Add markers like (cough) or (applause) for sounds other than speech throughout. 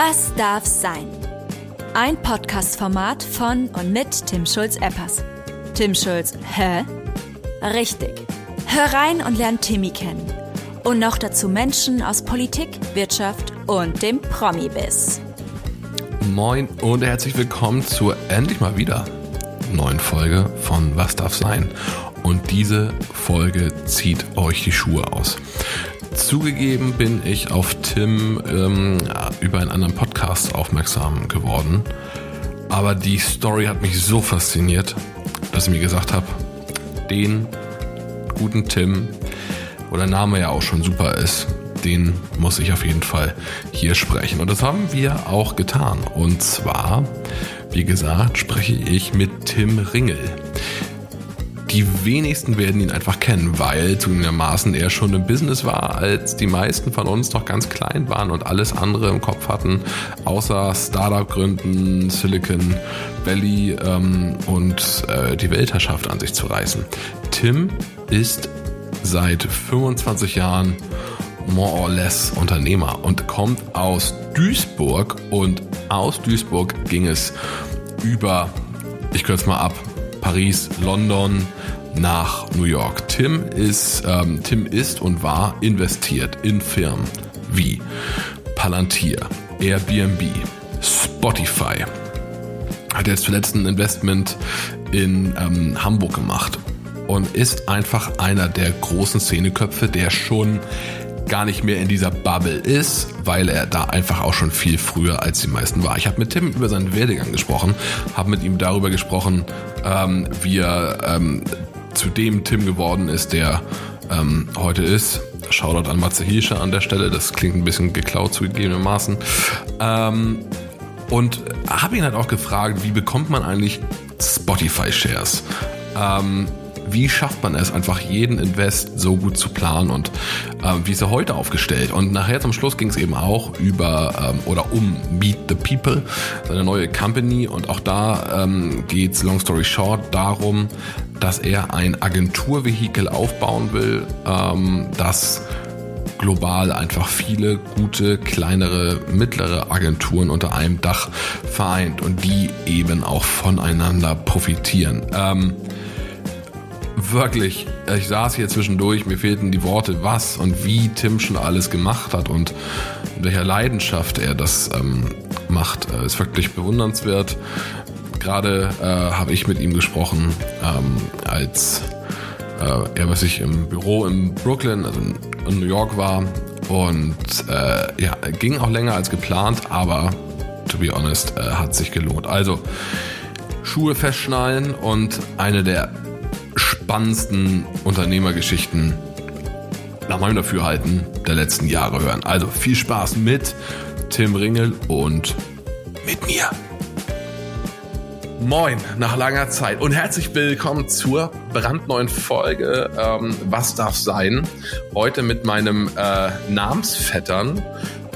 Was darf sein? Ein Podcast-Format von und mit Tim Schulz-Eppers. Tim Schulz, hä? Richtig. Hör rein und lern Timmy kennen. Und noch dazu Menschen aus Politik, Wirtschaft und dem Promi-Biss. Moin und herzlich willkommen zur endlich mal wieder neuen Folge von Was darf sein? Und diese Folge zieht euch die Schuhe aus. Zugegeben bin ich auf Tim ähm, über einen anderen Podcast aufmerksam geworden. Aber die Story hat mich so fasziniert, dass ich mir gesagt habe, den guten Tim, wo der Name ja auch schon super ist, den muss ich auf jeden Fall hier sprechen. Und das haben wir auch getan. Und zwar, wie gesagt, spreche ich mit Tim Ringel. Die wenigsten werden ihn einfach kennen, weil zugegebenermaßen er schon im Business war, als die meisten von uns doch ganz klein waren und alles andere im Kopf hatten, außer Startup gründen, Silicon Valley ähm, und äh, die Weltherrschaft an sich zu reißen. Tim ist seit 25 Jahren more or less Unternehmer und kommt aus Duisburg und aus Duisburg ging es über, ich kürze mal ab, Paris, London nach New York. Tim ist, ähm, Tim ist und war investiert in Firmen wie Palantir, Airbnb, Spotify. Hat jetzt zuletzt ein Investment in ähm, Hamburg gemacht und ist einfach einer der großen Szeneköpfe, der schon gar nicht mehr in dieser Bubble ist, weil er da einfach auch schon viel früher als die meisten war. Ich habe mit Tim über seinen Werdegang gesprochen, habe mit ihm darüber gesprochen, ähm, wie er ähm, zu dem Tim geworden ist, der ähm, heute ist. Shoutout an Matze Hirscher an der Stelle, das klingt ein bisschen geklaut zugegebenermaßen. Ähm, und habe ihn halt auch gefragt, wie bekommt man eigentlich Spotify-Shares? Ähm, wie schafft man es, einfach jeden Invest so gut zu planen und äh, wie ist er heute aufgestellt? Und nachher zum Schluss ging es eben auch über ähm, oder um Meet the People, seine neue Company. Und auch da ähm, geht es, long story short, darum, dass er ein Agenturvehikel aufbauen will, ähm, das global einfach viele gute, kleinere, mittlere Agenturen unter einem Dach vereint und die eben auch voneinander profitieren. Ähm, wirklich, ich saß hier zwischendurch, mir fehlten die Worte, was und wie Tim schon alles gemacht hat und mit welcher Leidenschaft er das ähm, macht, äh, ist wirklich bewundernswert. Gerade äh, habe ich mit ihm gesprochen, ähm, als äh, er was ich im Büro in Brooklyn, also in New York war und äh, ja, ging auch länger als geplant, aber to be honest, äh, hat sich gelohnt. Also Schuhe festschnallen und eine der spannendsten Unternehmergeschichten nach meinem Dafürhalten der letzten Jahre hören. Also viel Spaß mit Tim Ringel und mit mir. Moin, nach langer Zeit und herzlich willkommen zur brandneuen Folge ähm, Was darf sein? Heute mit meinem äh, Namensvettern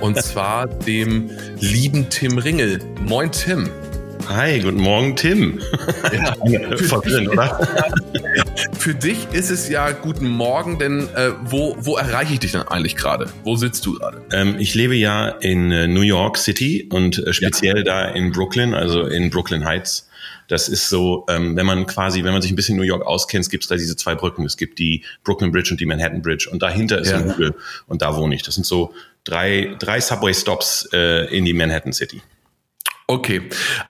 und (laughs) zwar dem lieben Tim Ringel. Moin Tim. Hi, guten Morgen, Tim. (laughs) Ja, drin, oder? (laughs) Für dich ist es ja guten Morgen, denn äh, wo, wo erreiche ich dich dann eigentlich gerade? Wo sitzt du gerade? Ähm, ich lebe ja in äh, New York City und äh, speziell ja. da in Brooklyn, also in Brooklyn Heights. Das ist so, ähm, wenn man quasi, wenn man sich ein bisschen New York auskennt, gibt es da diese zwei Brücken. Es gibt die Brooklyn Bridge und die Manhattan Bridge und dahinter ist ja. ein Hügel und da wohne ich. Das sind so drei, drei Subway-Stops äh, in die Manhattan City. Okay.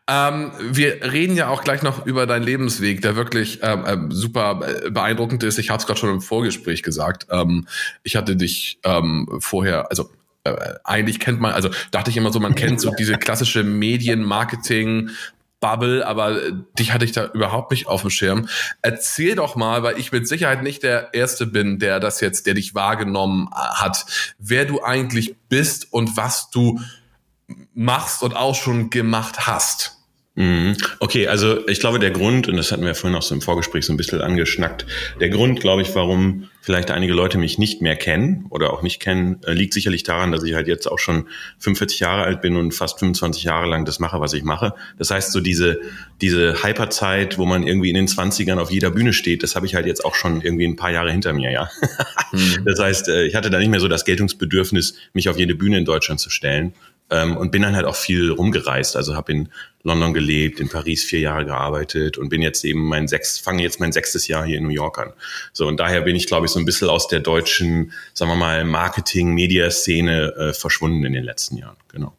Ähm, wir reden ja auch gleich noch über deinen Lebensweg, der wirklich ähm, äh, super beeindruckend ist. Ich hatte es gerade schon im Vorgespräch gesagt. Ähm, ich hatte dich ähm, vorher, also äh, eigentlich kennt man, also dachte ich immer so, man kennt so (laughs) diese klassische Medienmarketing, Bubble, aber dich hatte ich da überhaupt nicht auf dem Schirm. Erzähl doch mal, weil ich mit Sicherheit nicht der Erste bin, der das jetzt, der dich wahrgenommen hat, wer du eigentlich bist und was du machst und auch schon gemacht hast. Mhm. Okay, also ich glaube, der Grund, und das hatten wir vorhin auch so im Vorgespräch so ein bisschen angeschnackt, der Grund, glaube ich, warum vielleicht einige Leute mich nicht mehr kennen oder auch nicht kennen, äh, liegt sicherlich daran, dass ich halt jetzt auch schon 45 Jahre alt bin und fast 25 Jahre lang das mache, was ich mache. Das heißt, so diese, diese Hyperzeit, wo man irgendwie in den 20ern auf jeder Bühne steht, das habe ich halt jetzt auch schon irgendwie ein paar Jahre hinter mir, ja. Mhm. (laughs) Das heißt, äh, ich hatte da nicht mehr so das Geltungsbedürfnis, mich auf jede Bühne in Deutschland zu stellen ähm, und bin dann halt auch viel rumgereist. Also habe in London gelebt, in Paris vier Jahre gearbeitet und bin jetzt eben mein sechs, fange jetzt mein sechstes Jahr hier in New York an. So und daher bin ich, glaube ich, so ein bisschen aus der deutschen, sagen wir mal, Marketing-Media-Szene äh, verschwunden in den letzten Jahren. Genau.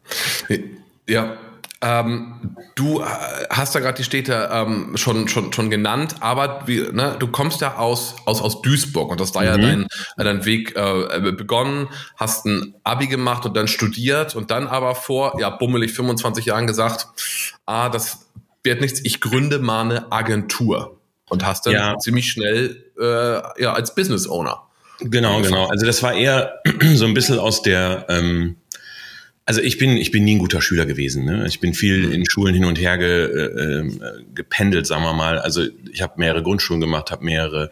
Ja, ähm, du äh, hast da gerade die Städte ähm, schon, schon, schon genannt, aber wie, ne, du kommst ja aus, aus, aus Duisburg und das war mhm. ja dein, dein Weg äh, begonnen, hast ein Abi gemacht und dann studiert und dann aber vor, ja, bummelig 25 Jahren gesagt, ah, das wird nichts, ich gründe mal eine Agentur und hast dann ja. ziemlich schnell äh, ja, als Business Owner. Genau, genau. Also das war eher (clears throat) so ein bisschen aus der ähm, also ich bin, ich bin nie ein guter Schüler gewesen. Ne? Ich bin viel mhm. in Schulen hin und her ge, äh, äh, gependelt, sagen wir mal. Also ich habe mehrere Grundschulen gemacht, habe mehrere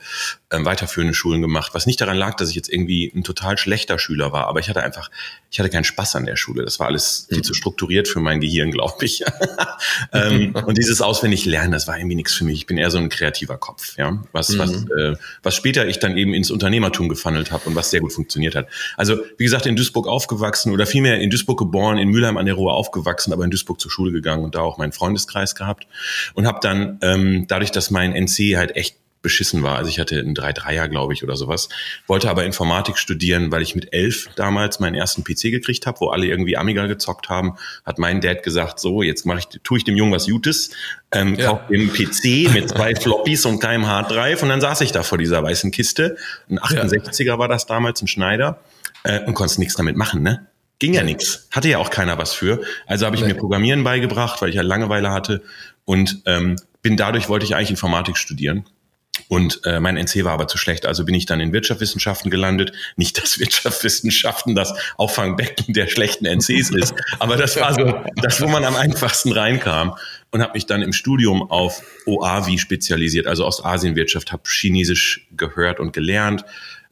äh, weiterführende Schulen gemacht, was nicht daran lag, dass ich jetzt irgendwie ein total schlechter Schüler war, aber ich hatte einfach, ich hatte keinen Spaß an der Schule. Das war alles viel mhm. zu strukturiert für mein Gehirn, (laughs) glaube ich. (laughs) ähm, und dieses auswendig lernen, das war irgendwie nichts für mich. Ich bin eher so ein kreativer Kopf, ja, was mhm. was äh, was später ich dann eben ins Unternehmertum gefandelt habe und was sehr gut funktioniert hat. Also wie gesagt in Duisburg aufgewachsen oder vielmehr in Duisburg geboren, in Mülheim an der Ruhr aufgewachsen, aber in Duisburg zur Schule gegangen und da auch meinen Freundeskreis gehabt und habe dann ähm, dadurch, dass mein NC halt echt beschissen war. Also ich hatte ein 3-3er, glaube ich, oder sowas. Wollte aber Informatik studieren, weil ich mit elf damals meinen ersten PC gekriegt habe, wo alle irgendwie Amiga gezockt haben. Hat mein Dad gesagt, so, jetzt mache ich, tue ich dem Jungen was Gutes, ähm, ja. kauf dem PC mit zwei (laughs) Floppies und keinem Harddrive und dann saß ich da vor dieser weißen Kiste. Ein 68er ja. war das damals, ein Schneider. Äh, und konntest nichts damit machen, ne? Ging ja nichts. Hatte ja auch keiner was für. Also habe ich mir Programmieren beigebracht, weil ich ja Langeweile hatte. Und ähm, bin dadurch wollte ich eigentlich Informatik studieren und äh, mein NC war aber zu schlecht, also bin ich dann in Wirtschaftswissenschaften gelandet. Nicht, (laughs) dass Wirtschaftswissenschaften das Auffangbecken der schlechten NCs ist, aber das war so das, wo man am einfachsten reinkam und habe mich dann im Studium auf OAVI spezialisiert, also Ostasienwirtschaft, habe Chinesisch gehört und gelernt,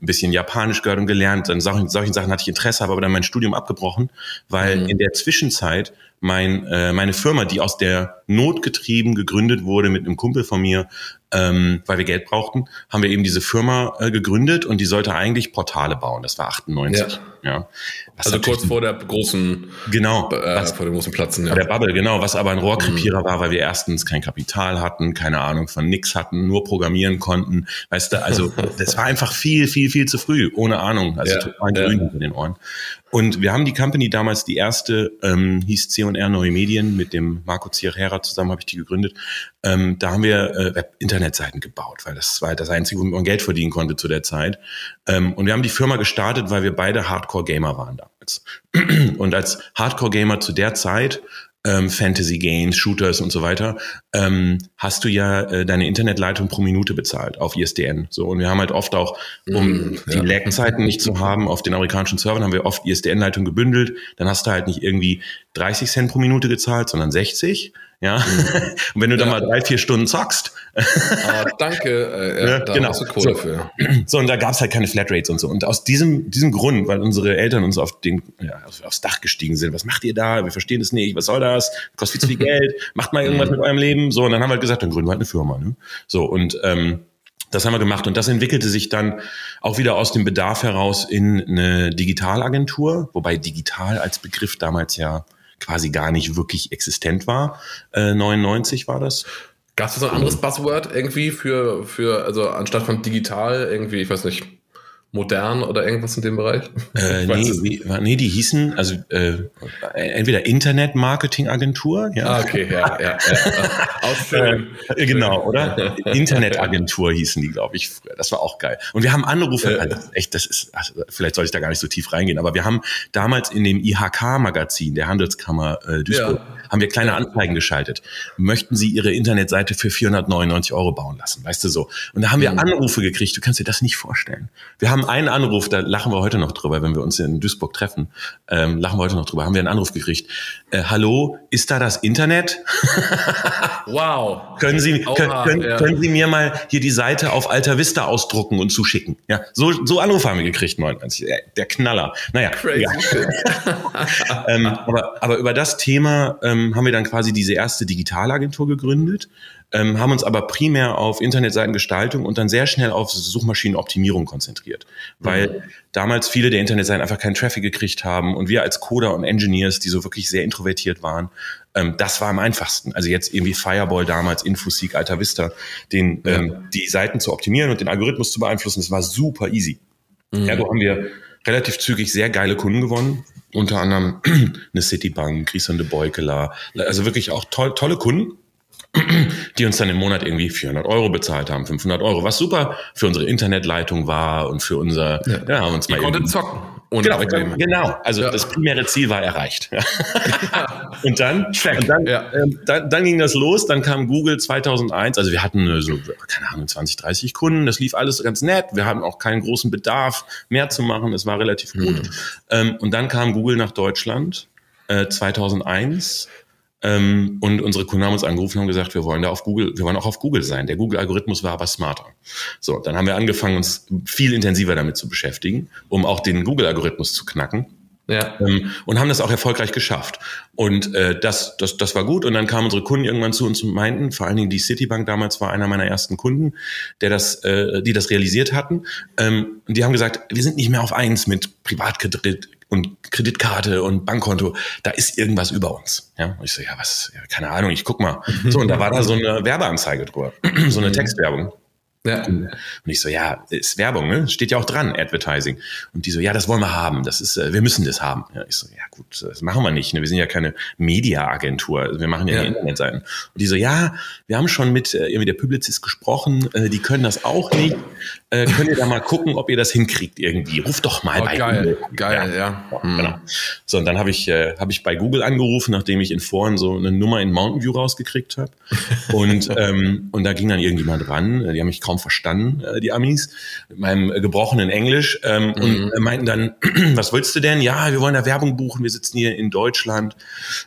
ein bisschen Japanisch gehört und gelernt. Dann solchen, solchen Sachen hatte ich Interesse, habe aber dann mein Studium abgebrochen, weil mhm. in der Zwischenzeit mein, äh, meine Firma, die aus der Not getrieben gegründet wurde mit einem Kumpel von mir, ähm, weil wir Geld brauchten, haben wir eben diese Firma äh, gegründet und die sollte eigentlich Portale bauen. Das war 98. Ja. Ja. also kurz vor der großen genau äh, was, vor dem großen Platzen. Ja. Der Bubble, genau. Was aber ein Rohrkrepierer mhm. war, weil wir erstens kein Kapital hatten, keine Ahnung von nix hatten, nur programmieren konnten. Weißt du, also (laughs) das war einfach viel, viel, viel zu früh, ohne Ahnung. Also ja. total grün ja. in den Ohren. Und wir haben die Company damals, die erste ähm, hieß C&R Neue Medien, mit dem Marco Zierhera zusammen habe ich die gegründet. Ähm, da haben wir äh, Internetseiten gebaut, weil das war das Einzige, womit man Geld verdienen konnte zu der Zeit. Ähm, und wir haben die Firma gestartet, weil wir beide Hardcore-Gamer waren damals. (clears throat) Und als Hardcore-Gamer zu der Zeit ähm, Fantasy Games, Shooters und so weiter, ähm, hast du ja äh, deine Internetleitung pro Minute bezahlt auf ISDN. So und wir haben halt oft auch, um mm, die ja. Lag-Zeiten nicht zu haben, auf den amerikanischen Servern haben wir oft ISDN-Leitung gebündelt. Dann hast du halt nicht irgendwie 30 Cent pro Minute gezahlt, sondern 60. Ja. Mhm. (laughs) Und wenn du ja. dann mal drei, vier Stunden zockst. Ah, danke, äh, ja, da genau. hast du Kohle so. für. So, und da gab's halt keine Flatrates und so. Und aus diesem, diesem Grund, weil unsere Eltern uns auf den, ja, aufs Dach gestiegen sind, was macht ihr da? Wir verstehen das nicht, was soll das? Kostet viel zu viel (laughs) Geld, macht mal irgendwas mhm. mit eurem Leben. So, und dann haben wir halt gesagt, dann gründen wir halt eine Firma. Ne? So, und ähm, das haben wir gemacht und das entwickelte sich dann auch wieder aus dem Bedarf heraus in eine Digitalagentur, wobei digital als Begriff damals ja quasi gar nicht wirklich existent war. Äh, 99 war das. Gab es so ein anderes Buzzword irgendwie für, für, also anstatt von digital irgendwie, ich weiß nicht, modern oder irgendwas in dem Bereich? Äh, nee, nee, die hießen, also äh, entweder Internet-Marketing-Agentur, ja. Ah, okay, ja, ja. ja. (laughs) Ausführung. äh, genau, oder? Internet-Agentur hießen die, glaube ich, früher. Das war auch geil. Und wir haben Anrufe, äh, also echt, das ist, also, vielleicht soll ich da gar nicht so tief reingehen, aber wir haben damals in dem IHK-Magazin der Handelskammer äh, Duisburg, ja. haben wir kleine Anzeigen geschaltet. Möchten Sie Ihre Internetseite für 499 Euro bauen lassen, weißt du so? Und da haben wir mhm. Anrufe gekriegt, du kannst dir das nicht vorstellen. Wir haben haben einen Anruf, da lachen wir heute noch drüber, wenn wir uns in Duisburg treffen, ähm, lachen wir heute noch drüber, haben wir einen Anruf gekriegt. Äh, hallo, ist da das Internet? (laughs) wow. können, Sie, Oha, können, können, ja. können, Sie mir mal hier die Seite auf Alta Vista ausdrucken und zuschicken? Ja, so, so Anruf haben wir gekriegt, 99. Der Knaller. Naja. Crazy. Ja. (laughs) (laughs) ähm, aber, aber über das Thema ähm, haben wir dann quasi diese erste Digitalagentur gegründet, ähm, haben uns aber primär auf Internetseitengestaltung und dann sehr schnell auf Suchmaschinenoptimierung konzentriert, weil mhm. damals viele der Internetseiten einfach keinen Traffic gekriegt haben und wir als Coder und Engineers, die so wirklich sehr introvertiert waren, ähm, das war am einfachsten. Also jetzt irgendwie Fireball damals, Infoseek, Alta Vista, den, ja. ähm, die Seiten zu optimieren und den Algorithmus zu beeinflussen, das war super easy. Mhm. Ergo haben wir relativ zügig sehr geile Kunden gewonnen. Unter anderem (clears throat) eine Citibank, Christian de Beukeler, also wirklich auch toll, tolle Kunden die uns dann im Monat irgendwie 400 Euro bezahlt haben, 500 Euro, was super für unsere Internetleitung war und für unser, ja, ja haben uns mal konnten zocken. Ohne genau, Probleme. genau. Also ja. das primäre Ziel war erreicht. (laughs) und dann, Check. Und dann, ja. ähm, dann, dann, ging das los. Dann kam Google 2001. Also wir hatten so, keine Ahnung, 20, 30 Kunden. Das lief alles ganz nett. Wir hatten auch keinen großen Bedarf, mehr zu machen. Es war relativ gut. Mhm. Ähm, und dann kam Google nach Deutschland äh, 2001 ähm, und unsere Kunden haben uns angerufen und haben gesagt, wir wollen da auf Google, wir wollen auch auf Google sein. Der Google-Algorithmus war aber smarter. So, dann haben wir angefangen, uns viel intensiver damit zu beschäftigen, um auch den Google-Algorithmus zu knacken. Ja. Ähm, und haben das auch erfolgreich geschafft. Und äh, das, das, das war gut. Und dann kamen unsere Kunden irgendwann zu uns und meinten, vor allen Dingen die Citibank damals war einer meiner ersten Kunden, der das, äh, die das realisiert hatten. Ähm, und die haben gesagt, wir sind nicht mehr auf eins mit Privatkredit, und Kreditkarte und Bankkonto, da ist irgendwas über uns. Ja, und ich so, ja, was, ja, keine Ahnung, ich guck mal. So, und da war da so eine Werbeanzeige drüber, (clears throat) so eine mhm. Textwerbung. Ja. Und ich so, ja, ist Werbung, ne? Steht ja auch dran, Advertising. Und die so, ja, das wollen wir haben. Das ist, äh, wir müssen das haben. Ja, ich so, ja gut, das machen wir nicht. Ne? Wir sind ja keine Media-Agentur. Also wir machen ja, ja. Internetseiten. Und die so, ja, wir haben schon mit äh, irgendwie der Publicist gesprochen. Äh, die können das auch nicht. Äh, könnt ihr da mal gucken, ob ihr das hinkriegt irgendwie? Ruft doch mal oh, bei geil, Google. Geil, ja. ja. Hm. Genau. So, und dann habe ich, äh, hab ich bei Google angerufen, nachdem ich in Foren so eine Nummer in Mountain View rausgekriegt habe. Und, (laughs) ähm, und da ging dann irgendjemand ran. Die haben mich kaum verstanden, äh, die Amis, mit meinem gebrochenen Englisch ähm, mhm. und äh, meinten dann, (clears throat) was willst du denn? Ja, wir wollen da Werbung buchen, wir sitzen hier in Deutschland,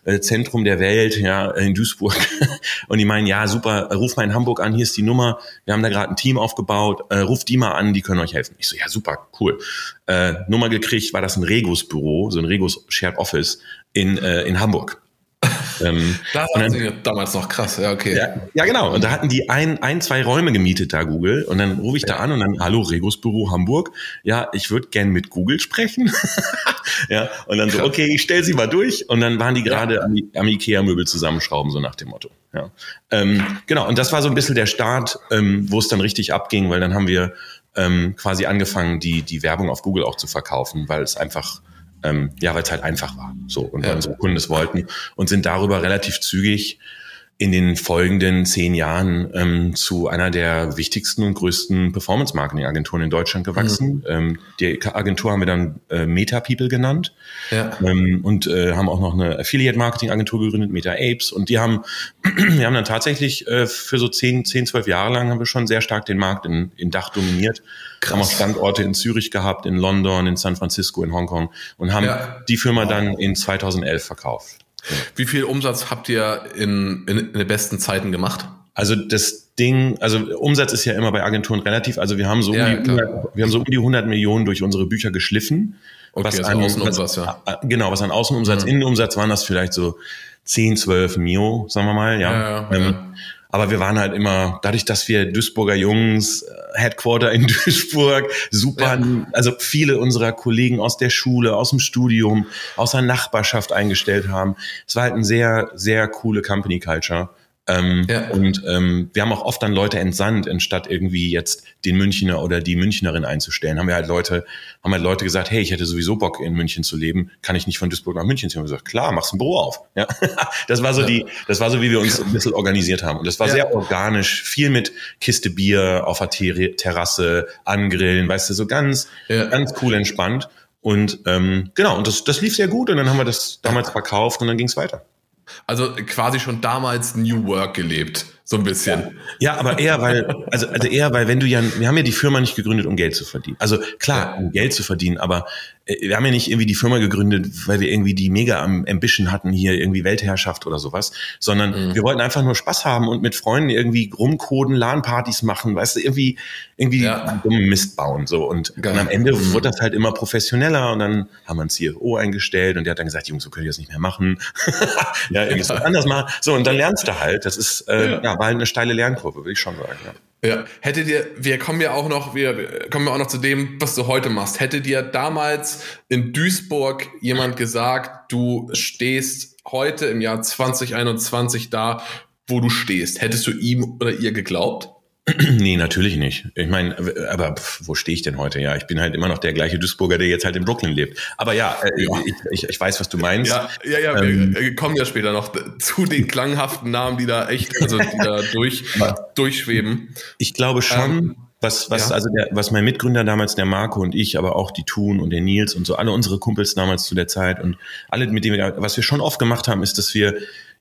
äh, Zentrum der Welt, ja, in Duisburg. (laughs) und die meinen, ja, super, ruf mal in Hamburg an, hier ist die Nummer, wir haben da gerade ein Team aufgebaut, äh, ruf die mal an, die können euch helfen. Ich so, ja, super, cool. Äh, Nummer gekriegt, war das ein Regus-Büro, so ein Regus Shared Office in, äh, in Hamburg. (laughs) Ähm, das war damals noch krass, ja, okay. Ja, ja, genau. Und da hatten die ein, ein, zwei Räume gemietet da, Google. Und dann rufe ich ja. da an und dann, hallo, Regos Büro Hamburg. Ja, ich würde gern mit Google sprechen. (laughs) ja, und dann so, okay, ich stell sie mal durch. Und dann waren die gerade ja. am, am Ikea-Möbel zusammenschrauben, so nach dem Motto. Ja. Ähm, genau, und das war so ein bisschen der Start, ähm, wo es dann richtig abging, weil dann haben wir ähm, quasi angefangen, die, die Werbung auf Google auch zu verkaufen, weil es einfach ähm, ja, weil es halt einfach war. So und weil unsere Kunden es wollten und sind darüber relativ zügig in den folgenden zehn Jahren ähm, zu einer der wichtigsten und größten Performance-Marketing-Agenturen in Deutschland gewachsen. Mhm. Ähm, die Agentur haben wir dann äh, Meta People genannt ja. ähm, und äh, haben auch noch eine Affiliate-Marketing-Agentur gegründet, Meta Apes. Und die haben, (clears throat) wir haben dann tatsächlich äh, für so zehn, zehn, zwölf Jahre lang haben wir schon sehr stark den Markt in, in Dach dominiert. Krass. Haben auch Standorte in Zürich gehabt, in London, in San Francisco, in Hongkong und haben ja. die Firma dann in 2011 verkauft. Wie viel Umsatz habt ihr in, in, in den besten Zeiten gemacht? Also das Ding, also Umsatz ist ja immer bei Agenturen relativ. Also wir haben so, ja, um, die 100, wir haben so um die 100 Millionen durch unsere Bücher geschliffen. Okay, was also an, Außenumsatz, was, ja. Genau, was an Außenumsatz, mhm. Innenumsatz waren das vielleicht so 10, 12 Mio, sagen wir mal, ja. ja, ja, ähm, ja. Aber wir waren halt immer, dadurch, dass wir Duisburger Jungs, äh, Headquarter in (laughs) Duisburg, super, ja. also viele unserer Kollegen aus der Schule, aus dem Studium, aus der Nachbarschaft eingestellt haben. Es war halt ein sehr, sehr coole Company Culture. Ähm, ja. Und ähm, wir haben auch oft dann Leute entsandt, anstatt irgendwie jetzt den Münchner oder die Münchnerin einzustellen, haben wir halt Leute, haben halt Leute gesagt, hey, ich hätte sowieso Bock in München zu leben, kann ich nicht von Duisburg nach München ziehen? Und wir gesagt, klar, machst ein Büro auf. (laughs) Ja, das war so ja. die, das war so, wie wir uns ein bisschen organisiert haben. Und das war ja. sehr organisch, viel mit Kiste Bier auf der Terrasse, angrillen, weißt du, so ganz, ganz cool entspannt. Und ähm, genau, und das, das lief sehr gut und dann haben wir das damals verkauft und dann ging es weiter. Also quasi schon damals New Work gelebt. So ein bisschen. Ja, aber eher, weil, also, also eher, weil wenn du ja, wir haben ja die Firma nicht gegründet, um Geld zu verdienen. Also klar, um Geld zu verdienen, aber äh, wir haben ja nicht irgendwie die Firma gegründet, weil wir irgendwie die mega Ambition hatten, hier irgendwie Weltherrschaft oder sowas, sondern mhm. wir wollten einfach nur Spaß haben und mit Freunden irgendwie rumcoden, LAN-Partys machen, weißt du, irgendwie, irgendwie ja. dummen Mist bauen, so. Und, und am Ende mhm. wurde das halt immer professioneller und dann haben wir einen CFO eingestellt und der hat dann gesagt, Jungs, so könnt ihr das nicht mehr machen. (laughs) ja, irgendwie ja. anders machen. So, und dann lernst du halt. Das ist, äh, ja. ja, war halt eine steile Lernkurve, würde ich schon sagen, ja. Ja, hättet ihr, wir kommen ja auch noch, wir kommen ja auch noch zu dem, was du heute machst. Hätte dir damals in Duisburg jemand gesagt, du stehst heute im Jahr 2021 da, wo du stehst, hättest du ihm oder ihr geglaubt? (clears throat) Nee, natürlich nicht. Ich meine, aber wo stehe ich denn heute? Ja, ich bin halt immer noch der gleiche Duisburger, der jetzt halt in Brooklyn lebt. Aber ja, äh, ja. Ich, ich, ich, weiß, was du meinst. Ja, ja, ja ähm, wir kommen ja später noch zu den klanghaften Namen, die da echt, also die da durch, durchschweben. Ich glaube schon, ähm, was, was, ja. also der, was mein Mitgründer damals, der Marco und ich, aber auch die Thun und der Nils und so, alle unsere Kumpels damals zu der Zeit und alle, mit denen wir, was wir schon oft gemacht haben, ist, dass wir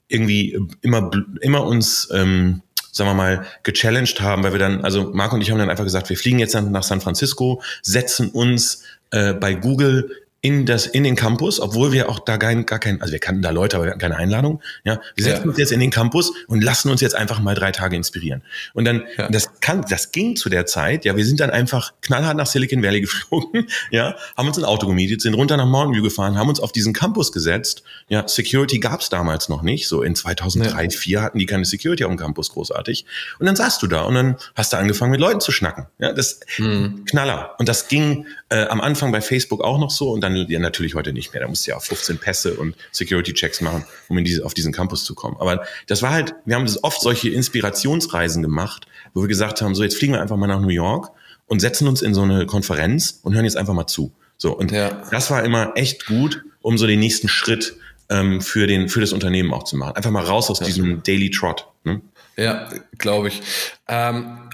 irgendwie immer, immer uns, ähm, sagen wir mal, gechallenged haben, weil wir dann, also Marco und ich haben dann einfach gesagt, wir fliegen jetzt nach San Francisco, setzen uns äh, bei Google in das in den Campus, obwohl wir auch da kein, gar kein, also wir kannten da Leute, aber wir hatten keine Einladung. Ja, wir setzen ja. uns jetzt in den Campus und lassen uns jetzt einfach mal drei Tage inspirieren. Und dann ja. das kann, das ging zu der Zeit. Ja, wir sind dann einfach knallhart nach Silicon Valley (laughs) geflogen. Ja, haben uns ein Auto gemietet, sind runter nach Mountain View gefahren, haben uns auf diesen Campus gesetzt. Ja, Security gab's damals noch nicht. So in 2003, ja. 2004 hatten die keine Security auf dem Campus großartig. Und dann saßt du da und dann hast du angefangen mit Leuten zu schnacken. Ja, das mhm. Knaller. Und das ging äh, am Anfang bei Facebook auch noch so und dann ja natürlich heute nicht mehr. Da musst du ja auch 15 Pässe und Security-Checks machen, um in diese, auf diesen Campus zu kommen. Aber das war halt, wir haben das oft solche Inspirationsreisen gemacht, wo wir gesagt haben, so jetzt fliegen wir einfach mal nach New York und setzen uns in so eine Konferenz und hören jetzt einfach mal zu. So, und ja. das war immer echt gut, um so den nächsten Schritt ähm, für, den, für das Unternehmen auch zu machen. Einfach mal raus aus ja. diesem Daily Trot. Ne? Ja, glaube ich. Ähm,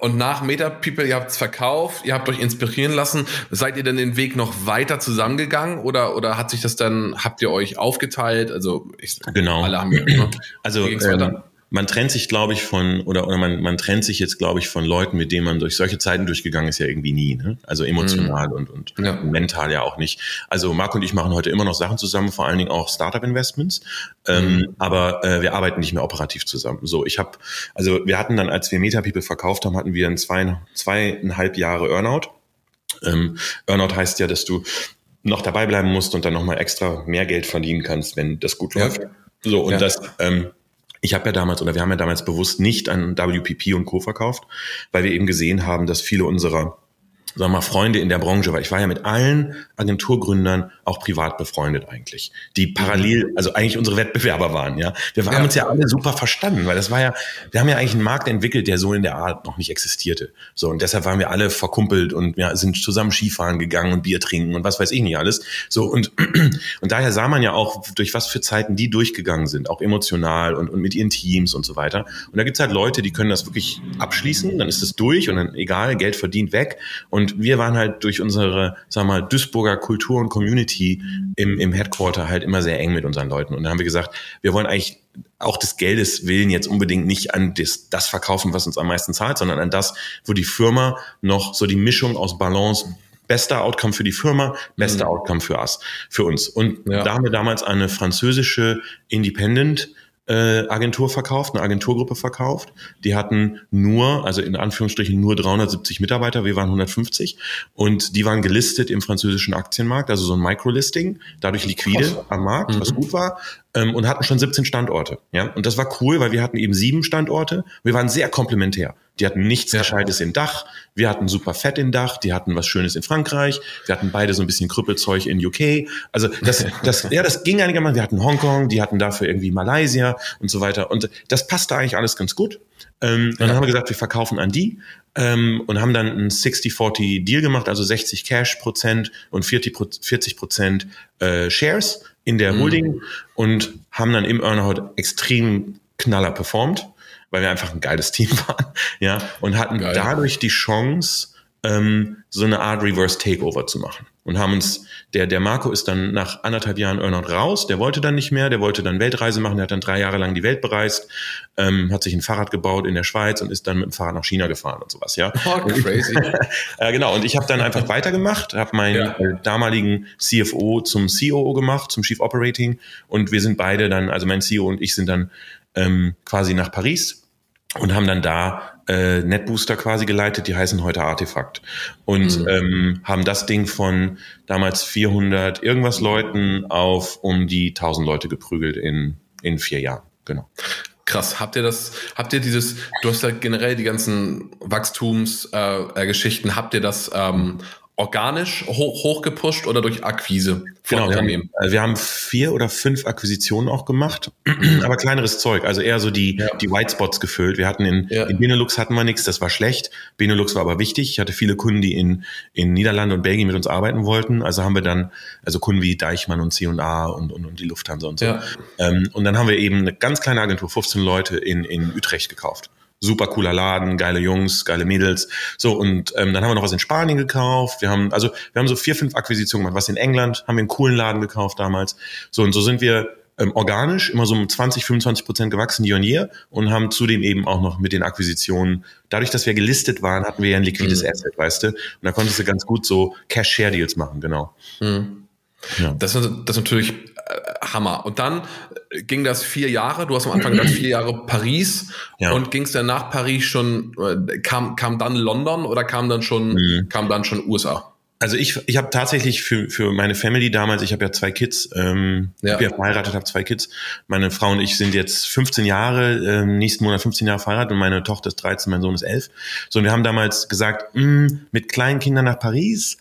und nach Meta People, ihr habt es verkauft, ihr habt euch inspirieren lassen. Seid ihr denn den Weg noch weiter zusammengegangen oder, oder hat sich das dann, habt ihr euch aufgeteilt? Also ich, genau. alle haben ne? Also ähm, man trennt sich, glaube ich, von, oder, oder man, man trennt sich jetzt, glaube ich, von Leuten, mit denen man durch solche Zeiten durchgegangen ist, ja irgendwie nie. Ne? Also emotional mhm. und, und ja. mental ja auch nicht. Also Marc und ich machen heute immer noch Sachen zusammen, vor allen Dingen auch Startup-Investments. Ähm, mhm. aber äh, wir arbeiten nicht mehr operativ zusammen. So, ich habe, also wir hatten dann, als wir MetaPeople verkauft haben, hatten wir ein zwei, zweieinhalb Jahre Earnout. Ähm, Earnout heißt ja, dass du noch dabei bleiben musst und dann nochmal extra mehr Geld verdienen kannst, wenn das gut läuft. Ja. So, und ja. das ähm, ich habe ja damals oder wir haben ja damals bewusst nicht an WPP und Co. verkauft, weil wir eben gesehen haben, dass viele unserer sagen wir mal, Freunde in der Branche, weil ich war ja mit allen Agenturgründern auch privat befreundet eigentlich, die parallel, also eigentlich unsere Wettbewerber waren, ja. Wir haben ja. uns ja alle super verstanden, weil das war ja, wir haben ja eigentlich einen Markt entwickelt, der so in der Art noch nicht existierte. So, und deshalb waren wir alle verkumpelt und ja, sind zusammen Skifahren gegangen und Bier trinken und was weiß ich nicht alles. So, und, (clears throat) und daher sah man ja auch, durch was für Zeiten die durchgegangen sind, auch emotional und, und mit ihren Teams und so weiter. Und da gibt's halt Leute, die können das wirklich abschließen, dann ist es durch und dann egal, Geld verdient weg. Und wir waren halt durch unsere, sag mal, Duisburger Kultur und Community im, im Headquarter halt immer sehr eng mit unseren Leuten. Und da haben wir gesagt, wir wollen eigentlich auch des Geldes willen jetzt unbedingt nicht an das, das verkaufen, was uns am meisten zahlt, sondern an das, wo die Firma noch so die Mischung aus Balance bester Outcome für die Firma, bester mhm. Outcome für us, für uns. Und ja. da haben wir damals eine französische Independent äh, Agentur verkauft, eine Agenturgruppe verkauft. Die hatten nur, also in Anführungsstrichen nur 370 Mitarbeiter, wir waren 150 und die waren gelistet im französischen Aktienmarkt, also so ein Microlisting, dadurch liquide am Markt, mhm. was gut war ähm, und hatten schon 17 Standorte. Ja, und das war cool, weil wir hatten eben sieben Standorte. Wir waren sehr komplementär. Die hatten nichts ja. Gescheites im Dach. Wir hatten super Fett im Dach. Die hatten was Schönes in Frankreich. Wir hatten beide so ein bisschen Krüppelzeug in UK. Also das, das, (laughs) ja, das ging einigermaßen. Wir hatten Hongkong, die hatten dafür irgendwie Malaysia und so weiter. Und das passte eigentlich alles ganz gut. Ähm, ja. Dann haben wir gesagt, wir verkaufen an die ähm, und haben dann einen 60-40 Deal gemacht, also 60 Cash Prozent und 40 Prozent äh, Shares in der mhm. Holding mhm. und haben dann im Earnout extrem knaller performt, weil wir einfach ein geiles Team (laughs) waren, ja, und hatten Geil. dadurch die Chance, ähm, so eine Art Reverse Takeover zu machen. und haben uns, der, der Marco ist dann nach anderthalb Jahren Earnout raus, der wollte dann nicht mehr, der wollte dann Weltreise machen, der hat dann drei Jahre lang die Welt bereist, ähm, hat sich ein Fahrrad gebaut in der Schweiz und ist dann mit dem Fahrrad nach China gefahren und sowas, ja. (laughs) Oh, crazy. (laughs) äh, genau, und ich habe dann einfach weitergemacht, habe meinen ja. äh, damaligen CFO zum COO gemacht, zum Chief Operating und wir sind beide dann, also mein CEO und ich sind dann ähm, quasi nach Paris und haben dann da äh, NetBooster quasi geleitet, die heißen heute Artefakt und mhm. ähm, haben das Ding von damals 400 irgendwas Leuten auf um die 1000 Leute geprügelt in, in vier Jahren. Genau. Krass. Habt ihr das, habt ihr dieses, du hast ja generell die ganzen Wachstumsgeschichten, äh, habt ihr das ähm, organisch hoch, hochgepusht oder durch Akquise von genau, Unternehmen? Wir haben, wir haben vier oder fünf Akquisitionen auch gemacht, (clears throat) aber kleineres Zeug, also eher so die, ja. die White Spots gefüllt. Wir hatten in, ja. in Benelux hatten wir nichts, das war schlecht. Benelux war aber wichtig. Ich hatte viele Kunden, die in, in Niederlande und Belgien mit uns arbeiten wollten. Also haben wir dann, also Kunden wie Deichmann und C&A und, und, und die Lufthansa und so. Ja. Ähm, und dann haben wir eben eine ganz kleine Agentur, 15 Leute in, in Utrecht gekauft super cooler Laden, geile Jungs, geile Mädels. So, und ähm, dann haben wir noch was in Spanien gekauft. Wir haben, also wir haben so vier, fünf Akquisitionen gemacht. Was in England, haben wir einen coolen Laden gekauft damals. So, und so sind wir ähm, organisch immer so um 20, 25 Prozent gewachsen year on year und haben zudem eben auch noch mit den Akquisitionen, dadurch, dass wir gelistet waren, hatten wir ja ein liquides mhm. Asset, weißt du? Und da konntest du ganz gut so Cash-Share-Deals machen, genau. Mhm. Ja. Das, das ist natürlich äh, Hammer. Und dann äh, ging das vier Jahre. Du hast am Anfang gesagt, vier Jahre Paris. Ja. Und ging es dann nach Paris schon, äh, kam, kam dann London oder kam dann schon, mhm. kam dann schon USA? Also ich, ich habe tatsächlich für, für meine Family damals, ich habe ja zwei Kids, ähm, ja. bin ja verheiratet, habe zwei Kids. Meine Frau und ich sind jetzt 15 Jahre, äh, nächsten Monat 15 Jahre verheiratet und meine Tochter ist 13, mein Sohn ist 11. So, und wir haben damals gesagt, mh, mm, mit kleinen Kindern nach Paris,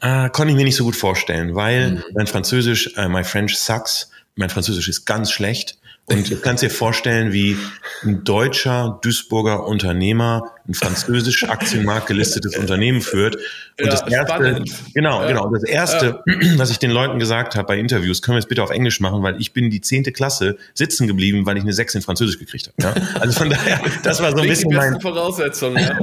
äh, konnte ich mir nicht so gut vorstellen, weil mhm. mein Französisch, äh, my French sucks, mein Französisch ist ganz schlecht. Und du kannst dir vorstellen, wie ein deutscher Duisburger Unternehmer ein französisch Aktienmarkt gelistetes Unternehmen führt. Und ja, das erste, spannend. genau, ja. genau, das erste, ja. was ich den Leuten gesagt habe bei Interviews, können wir es bitte auf Englisch machen, weil ich bin die zehnte Klasse sitzen geblieben, weil ich eine Sechs in Französisch gekriegt habe. Also von daher, das war so ein bisschen mein Voraussetzung. Ja.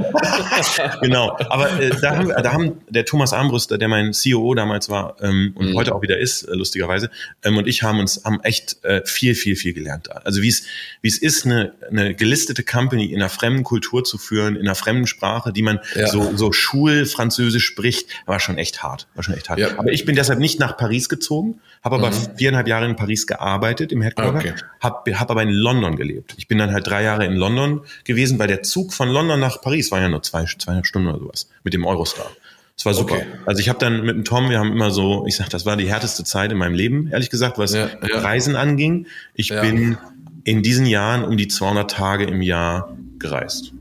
(laughs) genau, aber äh, da, haben, da haben der Thomas Armbrüster, der mein COO damals war ähm, und mhm. heute auch wieder ist, äh, lustigerweise, ähm, und ich haben uns haben echt äh, viel, viel, viel gelernt. Also wie es wie es ist, eine, eine gelistete Company in einer fremden Kultur zu führen in einer fremden Sprache, die man ja. so, so Schulfranzösisch spricht, war schon echt hart. War schon echt hart. Ja. Aber ich bin deshalb nicht nach Paris gezogen, habe aber mhm. viereinhalb Jahre in Paris gearbeitet im Headquarter, okay. habe hab aber in London gelebt. Ich bin dann halt drei Jahre in London gewesen, weil der Zug von London nach Paris war ja nur zwei, zweieinhalb Stunden oder sowas mit dem Eurostar. Das war super. Okay. Also ich habe dann mit dem Tom, wir haben immer so, ich sag, das war die härteste Zeit in meinem Leben, ehrlich gesagt, was ja, ja. Reisen anging. Ich ja. bin in diesen Jahren um die 200 Tage im Jahr gereist.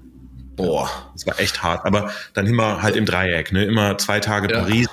Boah, das war echt hart. Aber dann immer halt im Dreieck, ne? Immer zwei Tage. Paris,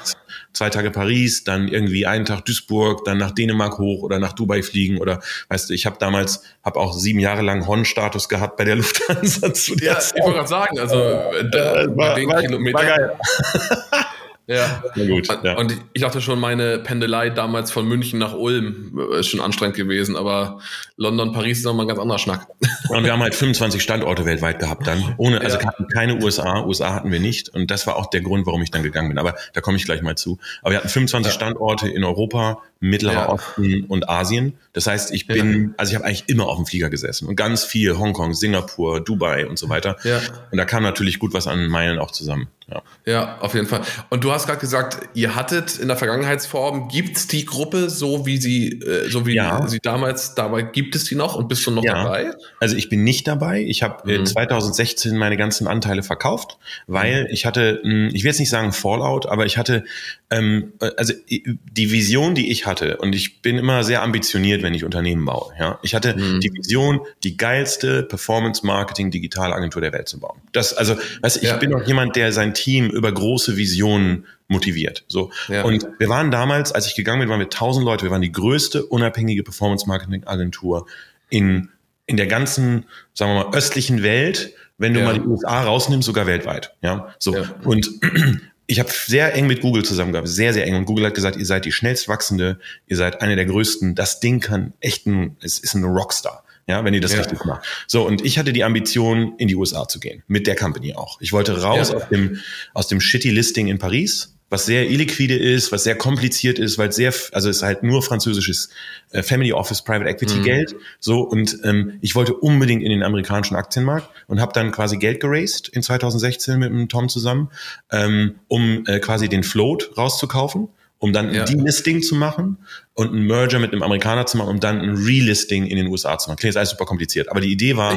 zwei Tage Paris, dann irgendwie einen Tag Duisburg, dann nach Dänemark hoch oder nach Dubai fliegen oder weißt du, ich habe damals, habe auch sieben Jahre lang Hon-Status gehabt bei der (laughs) Lufthansa zu der Ja, Zeit. ich wollte gerade sagen, also äh, da, war, war, war geil. (laughs) Ja. Na gut. Ja. Und ich dachte schon, meine Pendelei damals von München nach Ulm äh, ist schon anstrengend gewesen, aber London, Paris ist nochmal ein ganz anderer Schnack. Und wir haben halt 25 Standorte weltweit gehabt dann. Ohne, also ja. keine USA, USA hatten wir nicht. Und das war auch der Grund, warum ich dann gegangen bin. Aber da komme ich gleich mal zu. Aber wir hatten 25 ja. Standorte in Europa, Mittlerer ja. Osten und Asien. Das heißt, ich bin, also ich habe eigentlich immer auf dem Flieger gesessen und ganz viel Hongkong, Singapur, Dubai und so weiter. Ja. Und da kam natürlich gut was an Meilen auch zusammen. Ja. ja, auf jeden Fall. Und du hast gerade gesagt, ihr hattet in der Vergangenheitsform, gibt's die Gruppe so wie sie, äh, so wie ja. sie damals dabei, gibt es die noch und bist du noch ja. dabei? Also ich bin nicht dabei. Ich habe äh, mhm. 2016 meine ganzen Anteile verkauft, weil mhm. ich hatte, hm, ich will jetzt nicht sagen Fallout, aber ich hatte, ähm, äh, also die Vision, die ich hatte, und ich bin immer sehr ambitioniert, wenn ich Unternehmen baue. Ja, ich hatte mhm. die Vision, die geilste Performance Marketing Digitalagentur der Welt zu bauen. Das, also, weißt, ich ja. bin auch jemand, der sein Team über große Visionen motiviert. So. Ja. Und wir waren damals, als ich gegangen bin, waren wir 1000 Leute. Wir waren die größte unabhängige Performance Marketing Agentur in, in der ganzen, sagen wir mal, östlichen Welt. Wenn du ja. mal die USA rausnimmst, sogar weltweit. Ja, so. Ja. Und (clears throat) ich habe sehr eng mit Google zusammengearbeitet, sehr, sehr eng. Und Google hat gesagt, ihr seid die schnellst wachsende, ihr seid eine der größten. Das Ding kann echt ein, es ist ein Rockstar. Ja, wenn ihr das ja. richtig macht. So, und ich hatte die Ambition, in die USA zu gehen. Mit der Company auch. Ich wollte raus ja. aus dem, aus dem shitty Listing in Paris was sehr illiquide ist, was sehr kompliziert ist, weil es sehr, also es ist halt nur französisches äh, Family Office Private Equity mhm. Geld. So und ähm, ich wollte unbedingt in den amerikanischen Aktienmarkt und habe dann quasi Geld geraced in 2016 mit dem Tom zusammen, ähm, um äh, quasi den Float rauszukaufen um dann ja. ein Delisting zu machen und ein Merger mit einem Amerikaner zu machen, um dann ein Relisting in den USA zu machen. Klingt jetzt alles super kompliziert. Aber die Idee war,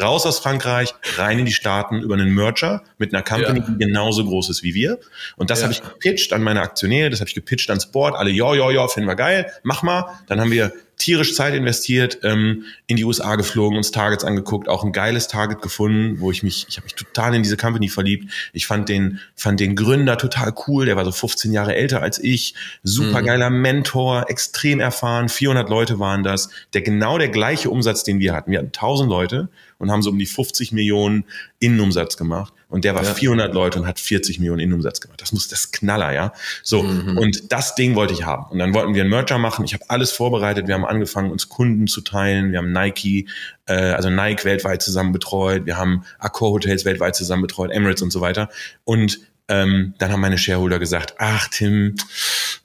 raus aus Frankreich, rein in die Staaten über einen Merger mit einer Company, ja. die genauso groß ist wie wir. Und das ja. habe ich gepitcht an meine Aktionäre, das habe ich gepitcht ans Board. Alle, ja, ja, ja, finden wir geil, mach mal. Dann haben wir tierisch Zeit investiert, ähm, in die USA geflogen, uns Targets angeguckt, auch ein geiles Target gefunden, wo ich mich, ich habe mich total in diese Company verliebt. Ich fand den, fand den Gründer total cool, der war so 15 Jahre älter als ich, super geiler mhm. Mentor, extrem erfahren, 400 Leute waren das, der genau der gleiche Umsatz, den wir hatten. Wir hatten 1000 Leute und haben so um die 50 Millionen Innenumsatz gemacht. Und der war ja. 400 Leute und hat 40 Millionen Innenumsatz gemacht. Das muss das Knaller, ja. So. Mhm. Und das Ding wollte ich haben. Und dann wollten wir einen Merger machen. Ich habe alles vorbereitet. Wir haben angefangen, uns Kunden zu teilen. Wir haben Nike, äh, also Nike weltweit zusammen betreut. Wir haben Accor Hotels weltweit zusammen betreut, Emirates und so weiter. Und ähm, dann haben meine Shareholder gesagt, ach Tim,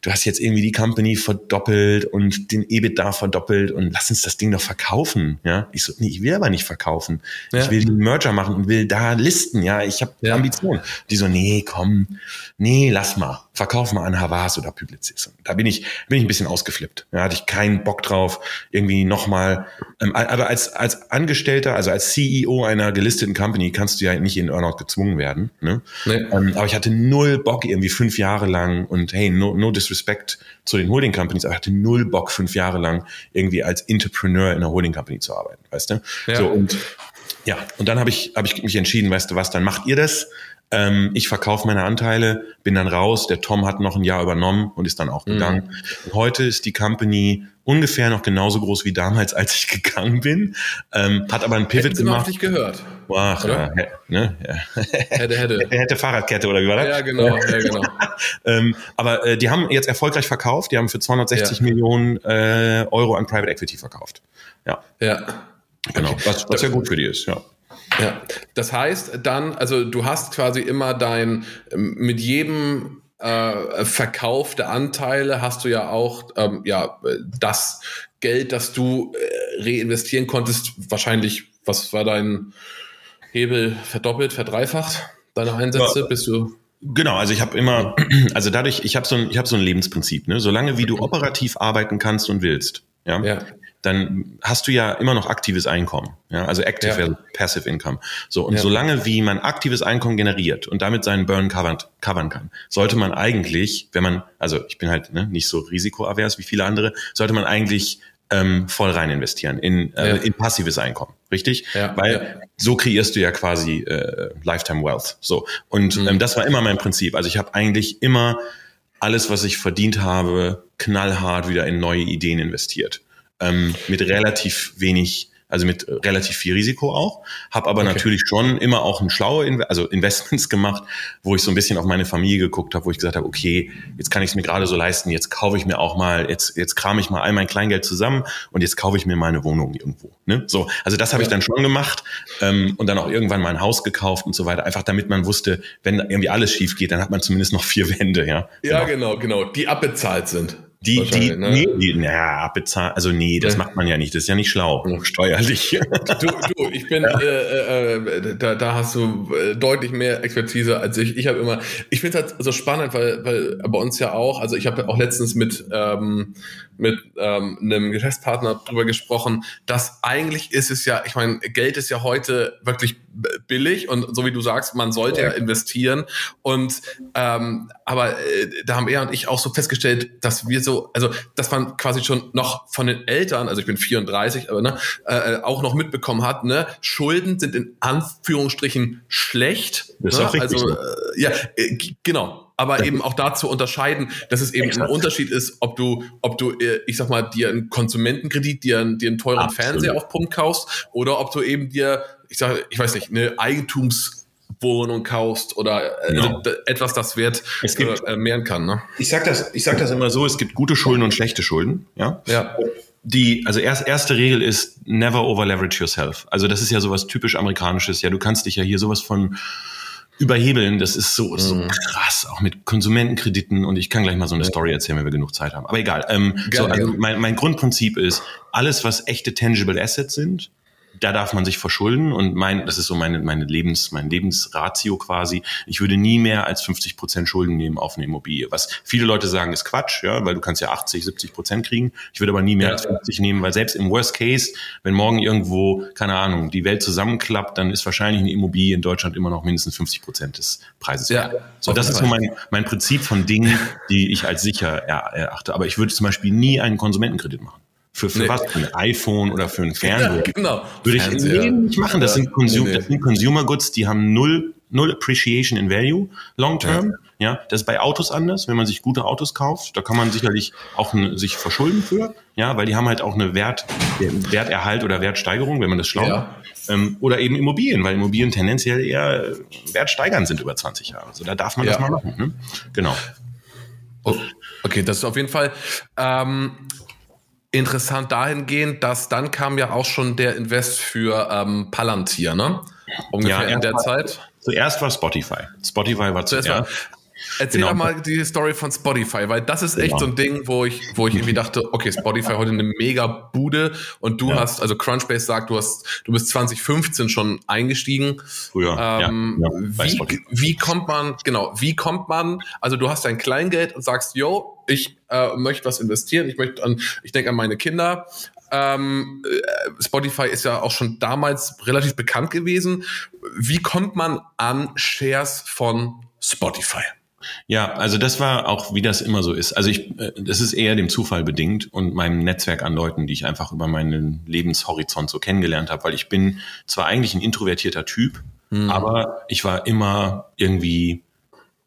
du hast jetzt irgendwie die Company verdoppelt und den EBITDA verdoppelt und lass uns das Ding doch verkaufen. Ja, ich so, nee, ich will aber nicht verkaufen. Ja. Ich will den Merger machen und will da listen. Ja, ich habe ja. Ambitionen. Die so, nee, komm, nee, lass mal verkauf mal an Havas oder Publicis. Da bin ich, bin ich ein bisschen ausgeflippt. Da hatte ich keinen Bock drauf, irgendwie nochmal, ähm, aber als, als Angestellter, also als CEO einer gelisteten Company kannst du ja nicht in Earnout gezwungen werden. Ne? Nee. Ähm, aber ich hatte null Bock irgendwie fünf Jahre lang und hey, no, no disrespect zu den Holding Companies, aber ich hatte null Bock fünf Jahre lang irgendwie als Entrepreneur in einer Holding Company zu arbeiten, weißt du? Ja. So und ja, und dann habe ich, hab ich mich entschieden, weißt du was, dann macht ihr das. Ähm, ich verkaufe meine Anteile, bin dann raus. Der Tom hat noch ein Jahr übernommen und ist dann auch gegangen. Mhm. heute ist die Company ungefähr noch genauso groß wie damals, (laughs) als ich gegangen bin. Ähm, hat aber ein Pivot Hätten Sie gemacht. nicht gehört. Ach, ja, ne? ja. (laughs) Hätte, hätte. (laughs) hätte Fahrradkette oder wie war das? Ja, genau. Ja, genau. ähm, aber äh, die haben jetzt erfolgreich verkauft. Die haben für 260 ja. Millionen äh, Euro an Private Equity verkauft. Ja. Ja. Genau. Okay. Was, was ja gut für die ist, ja. Ja, das heißt dann, also du hast quasi immer dein, mit jedem äh, Verkauf der Anteile hast du ja auch ähm, ja, das Geld, das du äh, reinvestieren konntest, wahrscheinlich, was war dein Hebel verdoppelt, verdreifacht, deine Einsätze, ja. bist du Genau, also ich habe immer, (clears throat) also dadurch, ich habe so ein, ich habe so ein Lebensprinzip, ne? Solange wie du operativ arbeiten kannst und willst, ja, ja dann hast du ja immer noch aktives Einkommen. Ja, also Active ja. Passive Income. So, und ja. solange wie man aktives Einkommen generiert und damit seinen Burn covern, covern kann, sollte man eigentlich, wenn man, also ich bin halt ne, nicht so risikoavers wie viele andere, sollte man eigentlich ähm, voll rein investieren in, äh, ja. in passives Einkommen, richtig? Ja, Weil ja. so kreierst du ja quasi äh, Lifetime Wealth. So und mhm. ähm, das war immer mein Prinzip. Also ich habe eigentlich immer alles, was ich verdient habe, knallhart wieder in neue Ideen investiert ähm, mit relativ wenig also mit relativ viel Risiko auch, habe aber okay. natürlich schon immer auch ein schlaue Inve also Investments (laughs) gemacht, wo ich so ein bisschen auf meine Familie geguckt habe, wo ich gesagt habe, okay, jetzt kann ich es mir gerade so leisten, jetzt kaufe ich mir auch mal, jetzt jetzt kram ich mal all mein Kleingeld zusammen und jetzt kaufe ich mir mal eine Wohnung irgendwo. Ne? So, also das habe ich dann schon gemacht ähm, und dann auch irgendwann mal ein Haus gekauft und so weiter, einfach damit man wusste, wenn irgendwie alles schief geht, dann hat man zumindest noch vier Wände, ja. Ja, genau, genau, die abbezahlt sind. Die, die, ne? nee, die, naja, abbezahlen, also nee, das ja. macht man ja nicht, das ist ja nicht schlau, steuerlich. (laughs) Du, du, ich bin, ja. äh, äh, da, da hast du äh, deutlich mehr Expertise als ich. Ich habe immer, ich finde es halt so spannend, weil, weil bei uns ja auch, also ich habe auch letztens mit, ähm, mit ähm, einem Geschäftspartner drüber gesprochen, dass eigentlich ist es ja, ich meine, Geld ist ja heute wirklich billig und so wie du sagst, man sollte ja, ja investieren und ähm, aber äh, da haben er und ich auch so festgestellt, dass wir so, also dass man quasi schon noch von den Eltern, also ich bin 34, aber ne, äh, auch noch mitbekommen hat, ne, Schulden sind in Anführungsstrichen schlecht. Das ist ne? auch richtig also äh, ja, äh, genau aber eben auch dazu unterscheiden, dass es eben Exakt. ein Unterschied ist, ob du, ob du, äh, ich sag mal, dir einen Konsumentenkredit, dir, dir einen teuren Absolut. Fernseher auf Pump kaufst oder ob du eben dir, ich sag, ich weiß nicht, eine Eigentumswohnung kaufst oder äh, genau. etwas, das Wert gibt, äh, mehren kann. Ne? Ich sag das, ich sag das immer so: Es gibt gute Schulden und schlechte Schulden. Ja. Ja. Die, also erst, erste Regel ist never over leverage yourself. Also das ist ja sowas typisch amerikanisches. Ja, du kannst dich ja hier sowas von überhebeln. Das ist so, so mhm. krass, auch mit Konsumentenkrediten. Und ich kann gleich mal so eine Story erzählen, wenn wir genug Zeit haben. Aber egal. Ähm, so, also mein, mein Grundprinzip ist, alles, was echte tangible Assets sind, da darf man sich verschulden und mein, das ist so meine, meine Lebens, mein Lebensratio quasi. Ich würde nie mehr als 50 Prozent Schulden nehmen auf eine Immobilie. Was viele Leute sagen, ist Quatsch, ja, weil du kannst ja 80, 70 Prozent kriegen. Ich würde aber nie mehr ja. als 50 nehmen, weil selbst im Worst Case, wenn morgen irgendwo, keine Ahnung, die Welt zusammenklappt, dann ist wahrscheinlich eine Immobilie in Deutschland immer noch mindestens 50 Prozent des Preises. Ja. So, das ist so mein, mein Prinzip von Dingen, die ich als sicher erachte. Aber ich würde zum Beispiel nie einen Konsumentenkredit machen. Für, für nee. was? Für ein iPhone oder für ein (laughs) Fernseher? Ja, genau. Würde ich Fernseher. nicht machen. Das, ja. sind Consum nee. das sind Consumer Goods, die haben null, null Appreciation in Value long term. Ja. ja. das ist bei Autos anders. Wenn man sich gute Autos kauft, da kann man sicherlich auch ne, sich verschulden für. Ja, weil die haben halt auch eine Wert, Werterhalt oder Wertsteigerung, wenn man das schlau ja. Ähm, oder eben Immobilien, weil Immobilien tendenziell eher wertsteigernd sind über 20 Jahre. Also da darf man das mal machen. Ne? Genau. Oh, okay, das ist auf jeden Fall. Ähm, interessant dahingehend, dass dann kam ja auch schon der Invest für ähm, Palantir, ne? Ungefähr ja, in der Zeit. Zuerst war Spotify. Spotify war zuerst. War, Erzähl genau. doch mal die Story von Spotify, weil das ist echt genau. so ein Ding, wo ich, wo ich irgendwie dachte, okay, Spotify heute eine mega Bude und du ja. hast, also Crunchbase sagt, du hast, du bist 2015 schon eingestiegen. Früher. Ähm, ja, ja, wie, wie kommt man, genau, wie kommt man, also du hast dein Kleingeld und sagst, yo, ich äh, möchte was investieren, ich möchte an, ich denke an meine Kinder. Ähm, äh, Spotify ist ja auch schon damals relativ bekannt gewesen. Wie kommt man an Shares von Spotify? Ja, also das war auch, wie das immer so ist. Also ich, äh, das ist eher dem Zufall bedingt und meinem Netzwerk an Leuten, die ich einfach über meinen Lebenshorizont so kennengelernt habe, weil ich bin zwar eigentlich ein introvertierter Typ, mhm. aber ich war immer irgendwie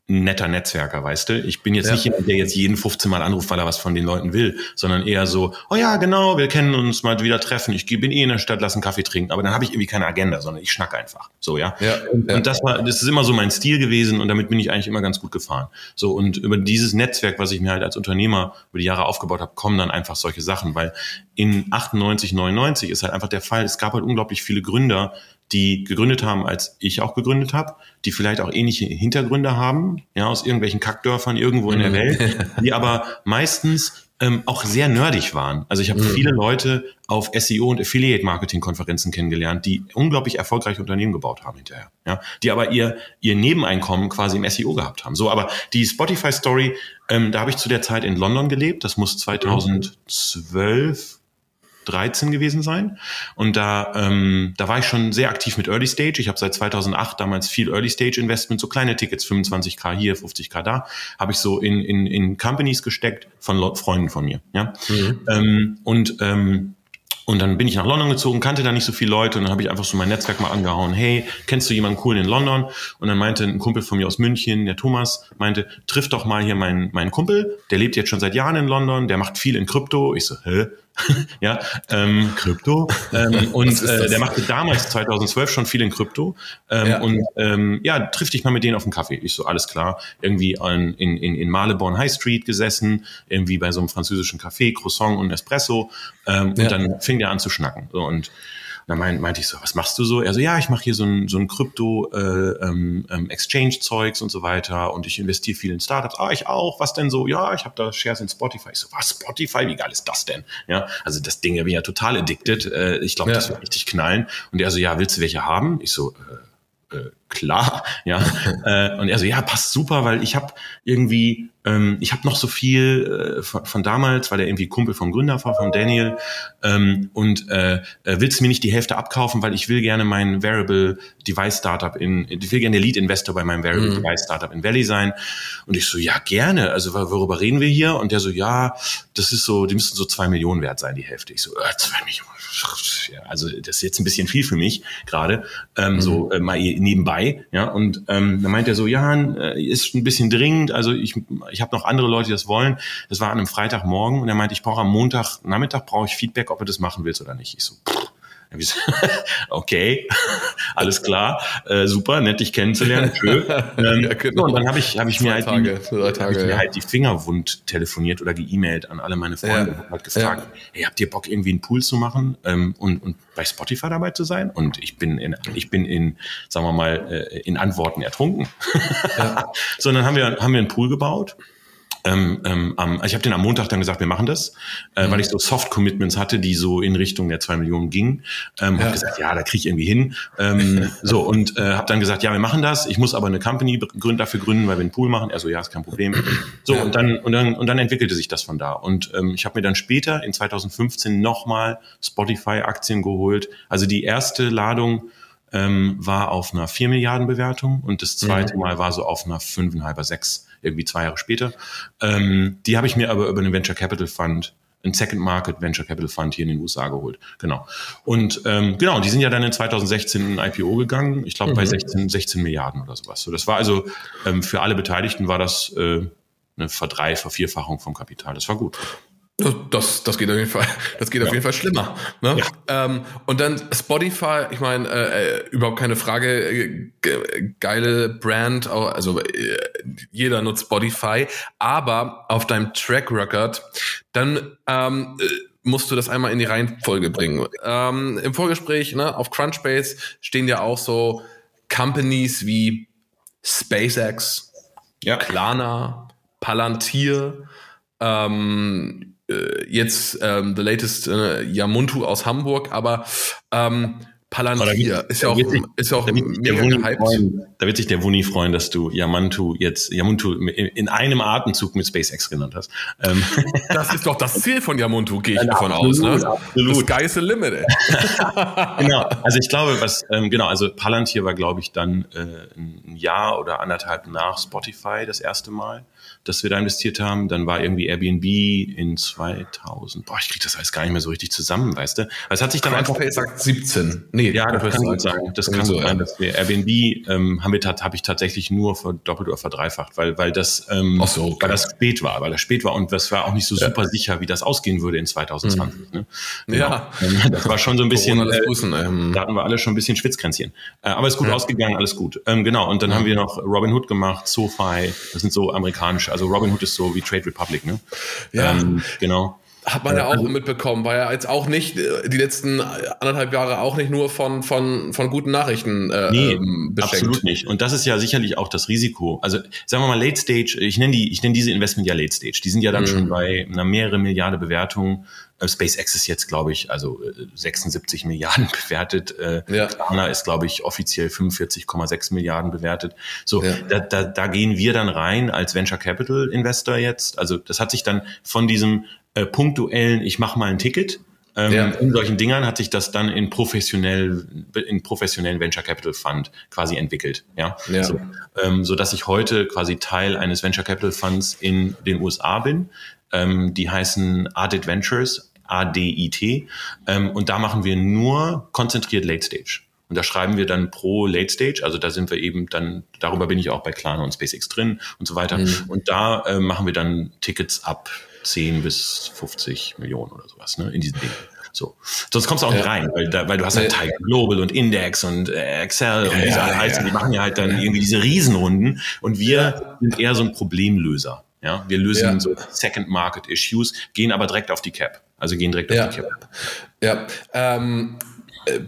netter Netzwerker, weißt du? Ich bin jetzt ja. nicht jemand, der jetzt jeden 15 Mal anruft, weil er was von den Leuten will, sondern eher so, oh ja, genau, wir kennen uns mal wieder treffen, ich bin eh in der Stadt, lass einen Kaffee trinken, aber dann habe ich irgendwie keine Agenda, sondern ich schnack einfach. So, ja. ja, und, ja. und das war, das ist immer so mein Stil gewesen und damit bin ich eigentlich immer ganz gut gefahren. So, und über dieses Netzwerk, was ich mir halt als Unternehmer über die Jahre aufgebaut habe, kommen dann einfach solche Sachen, weil in 98, 99 ist halt einfach der Fall, es gab halt unglaublich viele Gründer, die gegründet haben, als ich auch gegründet habe, die vielleicht auch ähnliche Hintergründe haben, ja, aus irgendwelchen Kackdörfern irgendwo in der mhm. Welt, (laughs) die aber meistens ähm, auch sehr nerdig waren. Also ich habe mhm. viele Leute auf SEO und Affiliate Marketing Konferenzen kennengelernt, die unglaublich erfolgreiche Unternehmen gebaut haben hinterher, ja, die aber ihr ihr Nebeneinkommen quasi im SEO gehabt haben. So, aber die Spotify Story, ähm, da habe ich zu der Zeit in London gelebt. Das muss 2012 13 gewesen sein. Und da, ähm, da war ich schon sehr aktiv mit Early Stage. Ich habe seit 2008 damals viel Early Stage Investment, so kleine Tickets, 25k hier, 50k da, habe ich so in, in, in Companies gesteckt von Freunden von mir. Ja? Mhm. Ähm, und ähm, und dann bin ich nach London gezogen, kannte da nicht so viele Leute und dann habe ich einfach so mein Netzwerk mal angehauen. Hey, kennst du jemanden coolen in London? Und dann meinte ein Kumpel von mir aus München, der Thomas, meinte, triff doch mal hier meinen, meinen Kumpel, der lebt jetzt schon seit Jahren in London, der macht viel in Krypto. Ich so, hä? (laughs) ja, ähm, Krypto. Ähm, und äh, der machte damals 2012 schon viel in Krypto. Ähm, ja. Und ähm, ja, triff dich mal mit denen auf einen Kaffee. Ich so, alles klar. Irgendwie an, in, in, in Maleborn High Street gesessen, irgendwie bei so einem französischen Café, Croissant und Espresso. Ähm, ja. Und dann fing der an zu schnacken. So, und dann meinte, meinte ich so, was machst du so? Er so, ja, ich mache hier so ein, so ein Krypto-Exchange-Zeugs äh, ähm, und so weiter und ich investiere viel in Startups. Ah, ich auch. Was denn so? Ja, ich habe da Shares in Spotify. Ich so, was, Spotify? Wie geil ist das denn? Ja, also das Ding, ich bin ja total addicted. Äh, ich glaube, ja. das wird richtig knallen. Und er so, ja, willst du welche haben? Ich so, äh, äh, klar, ja. äh, und er so, ja, passt super, weil ich habe irgendwie, ähm, ich habe noch so viel äh, von, von, damals, weil er irgendwie Kumpel vom Gründer war, von Daniel. Ähm, und äh, äh, willst du mir nicht die Hälfte abkaufen, weil ich will gerne mein Variable Device Startup in, ich will gerne der Lead Investor bei meinem Variable mhm. Device Startup in Valley sein. Und ich so, ja, gerne. Also worüber reden wir hier? Und der so, ja, das ist so, die müssten so zwei Millionen wert sein, die Hälfte. Ich so, äh, zwei Millionen also das ist jetzt ein bisschen viel für mich gerade, ähm, mhm. so äh, mal nebenbei, ja. Und ähm, dann meint er so, ja, äh, ist ein bisschen dringend, also ich, ich habe noch andere Leute, die das wollen. Das war an einem Freitagmorgen und er meinte, ich brauche am Montagnachmittag brauche ich Feedback, ob du das machen willst oder nicht. Ich so, pff, (laughs) okay, (laughs) alles klar, äh, super, nett dich kennenzulernen, schön. (laughs) Ähm, ja, genau. Und dann habe ich, hab ich, mir halt, Tage, die, Tage, ich mir ja. halt die Finger wund telefoniert oder geemailt an alle meine Freunde ja. und halt gefragt, ja. hey, habt ihr Bock irgendwie einen Pool zu machen ähm, und, und bei Spotify dabei zu sein? Und ich bin in, ich bin in, sagen wir mal, äh, in Antworten ertrunken. So, dann haben wir, haben wir einen Pool gebaut ähm, ähm, also ich habe den am Montag dann gesagt, wir machen das, äh, mhm. weil ich so Soft-Commitments hatte, die so in Richtung der zwei Millionen gingen. Ähm, ja. Habe gesagt, ja, da kriege ich irgendwie hin. Ähm, (laughs) so und äh, habe dann gesagt, ja, wir machen das. Ich muss aber eine Company gründ, dafür gründen, weil wir einen Pool machen. Er so, ja, ist kein Problem. So ja. und dann und dann und dann entwickelte sich das von da. Und ähm, ich habe mir dann später in 2015 nochmal Spotify-Aktien geholt. Also die erste Ladung ähm, war auf einer 4 Milliarden Bewertung und das zweite mhm. Mal war so auf einer 5,5er, 6 irgendwie zwei Jahre später. Ähm, die habe ich mir aber über einen Venture Capital Fund ein Second Market Venture Capital Fund hier in den USA geholt. Genau. Und ähm, genau, die sind ja dann in 2016 in IPO gegangen, ich glaube mhm. bei 16, 16 Milliarden oder sowas. So, das war also ähm, für alle Beteiligten war das äh, eine Verdrei, Vervierfachung vom Kapital. Das war gut. Das, das geht auf jeden Fall, (laughs) das geht ja. auf jeden Fall schlimmer. Ne? Ja. Ähm, und dann Spotify, ich meine, äh, äh, überhaupt keine Frage, äh, geile Brand, also äh, jeder nutzt Spotify, aber auf deinem Track Record, dann ähm, äh, musst du das einmal in die Reihenfolge bringen. Ähm, Im Vorgespräch, ne, auf Crunchbase stehen ja auch so Companies wie SpaceX, ja. Klarna, Palantir, ähm, äh, jetzt ähm, the latest äh, Yamuntu aus Hamburg, aber ähm, Palantir ist ja auch, ist ja auch mega gehypt. Freuen, da wird sich der Wuni freuen, dass du Yamantu jetzt Yamuntu in einem Atemzug mit SpaceX genannt hast. Ähm. (laughs) Das ist doch das Ziel von Yamuntu, gehe ich ja, davon aus. Ne? Absolut. Das the limit. Ey. (laughs) genau. Also ich glaube, was ähm, genau, also Palantir war, glaube ich, dann äh, ein Jahr oder anderthalb nach Spotify das erste Mal dass wir da investiert haben. Dann war irgendwie Airbnb in 2000. Boah, ich krieg das alles gar nicht mehr so richtig zusammen, weißt du? Weil es hat sich dann einfach sagt 17. Nee, ja, das kann gut sein. Das kann so sein, dass wir Airbnb ähm, haben wir habe ich tatsächlich nur verdoppelt oder verdreifacht, weil weil das ähm, so, okay. weil das spät war, weil das spät war und das war auch nicht so super ja. sicher, wie das ausgehen würde in 2020. Mhm. Ne? Genau. Ja, ähm, das war schon so ein bisschen. Äh, ähm. Da hatten wir alle schon ein bisschen Schwitzkränzchen. Äh, aber es ist gut ja. ausgegangen, alles gut. Ähm, genau. Und dann haben wir noch Robin Hood gemacht, SoFi. Das sind so amerikanische also Robinhood ist so wie Trade Republic, ne? Ja. Ähm, genau. Hat man ja auch also, mitbekommen, war ja jetzt auch nicht, äh, die letzten anderthalb Jahre auch nicht nur von, von, von guten Nachrichten äh, nee, ähm, beschenkt. absolut nicht. Und das ist ja sicherlich auch das Risiko. Also sagen wir mal Late Stage, ich nenne die, ich nenne diese Investment ja Late Stage. Die sind ja dann mhm. schon bei einer mehrere Milliarde Bewertung. Äh, SpaceX ist jetzt, glaube ich, also 76 äh, Milliarden (laughs) bewertet. Äh, ja. Klarna ist, glaube ich, offiziell 45,6 Milliarden bewertet. So, ja. da, da, da gehen wir dann rein als Venture Capital Investor jetzt. Also das hat sich dann von diesem äh, punktuellen, ich mache mal ein Ticket. Ähm, ja. In solchen Dingern hat sich das dann in professionell, in professionellen Venture Capital Fund quasi entwickelt. Ja, ja. So, ähm, so dass ich heute quasi Teil eines Venture Capital Funds in den USA bin. Ähm, die heißen Adit Ventures, ADIT. Ähm, und da machen wir nur konzentriert Late Stage. Und da schreiben wir dann pro Late Stage, also da sind wir eben dann, darüber bin ich auch bei Klarna und SpaceX drin und so weiter. Mhm. Und da äh, machen wir dann Tickets ab 10 bis 50 Millionen oder sowas, ne, in diesen Dingen. So. Sonst kommst du auch ja. nicht rein, weil, da, weil du hast halt Tiger Global und Index und äh, Excel ja, und diese ja, ja, die machen ja halt dann irgendwie diese Riesenrunden und wir sind eher so ein Problemlöser. Ja, wir lösen so Second Market Issues, gehen aber direkt auf die Cap. Also gehen direkt auf die Cap. Ja, ähm,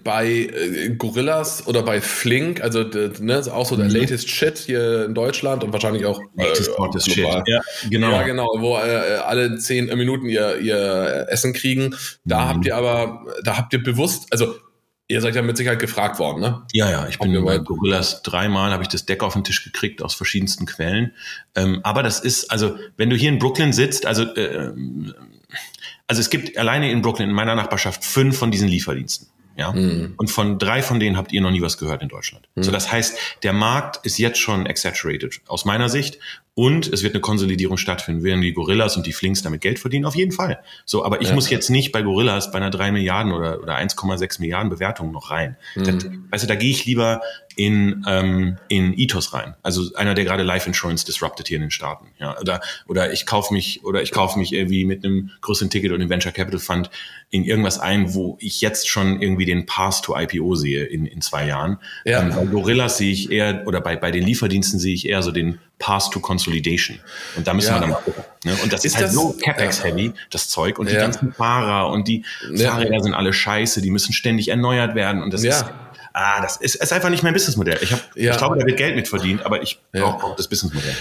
bei äh, Gorillas oder bei Flink, also ne, auch so der mhm. latest Shit hier in Deutschland und wahrscheinlich auch latest äh. Shit. Ja, genau. Ja, genau, wo äh, alle zehn Minuten ihr, ihr Essen kriegen. Da mhm. habt ihr aber, da habt ihr bewusst, also Ihr seid ja mit Sicherheit gefragt worden, ne? Ja, ja, ich bin bei Gorillas dreimal, habe ich das Deck auf den Tisch gekriegt aus verschiedensten Quellen. Ähm, aber das ist, also wenn du hier in Brooklyn sitzt, also äh, also es gibt alleine in Brooklyn in meiner Nachbarschaft fünf von diesen Lieferdiensten. Ja? Mhm. Und von drei von denen habt ihr noch nie was gehört in Deutschland. Mhm. So, das heißt, der Markt ist jetzt schon exaggerated aus meiner Sicht und es wird eine Konsolidierung stattfinden. Werden die Gorillas und die Flinks damit Geld verdienen? Auf jeden Fall. So, aber ich ja. muss jetzt nicht bei Gorillas bei einer drei Milliarden oder, oder 1,6 Milliarden Bewertung noch rein. Mhm. Das, weißt du, da gehe ich lieber in, ähm, in Ethos rein. Also einer, der gerade Life Insurance disrupted hier in den Staaten. Ja, oder, oder ich kaufe mich, oder ich kaufe mich irgendwie mit einem größeren Ticket und einem Venture Capital Fund in irgendwas ein, wo ich jetzt schon irgendwie den Path to IPO sehe in, in zwei Jahren. Ja. Ähm, bei Gorillas sehe ich eher, oder bei, bei den Lieferdiensten sehe ich eher so den Path to Consolidation. Und da müssen ja. wir dann mal gucken. Ne? Und das ist, ist halt das, so CapEx-heavy, das Zeug. Und ja. die ganzen Fahrer und die Fahrräder sind alle scheiße, die müssen ständig erneuert werden. Und das ist ah, das ist, ist einfach nicht mein Businessmodell. Ich, hab, ja. ich glaube, da wird Geld mit verdient, aber ich brauche auch das Businessmodell.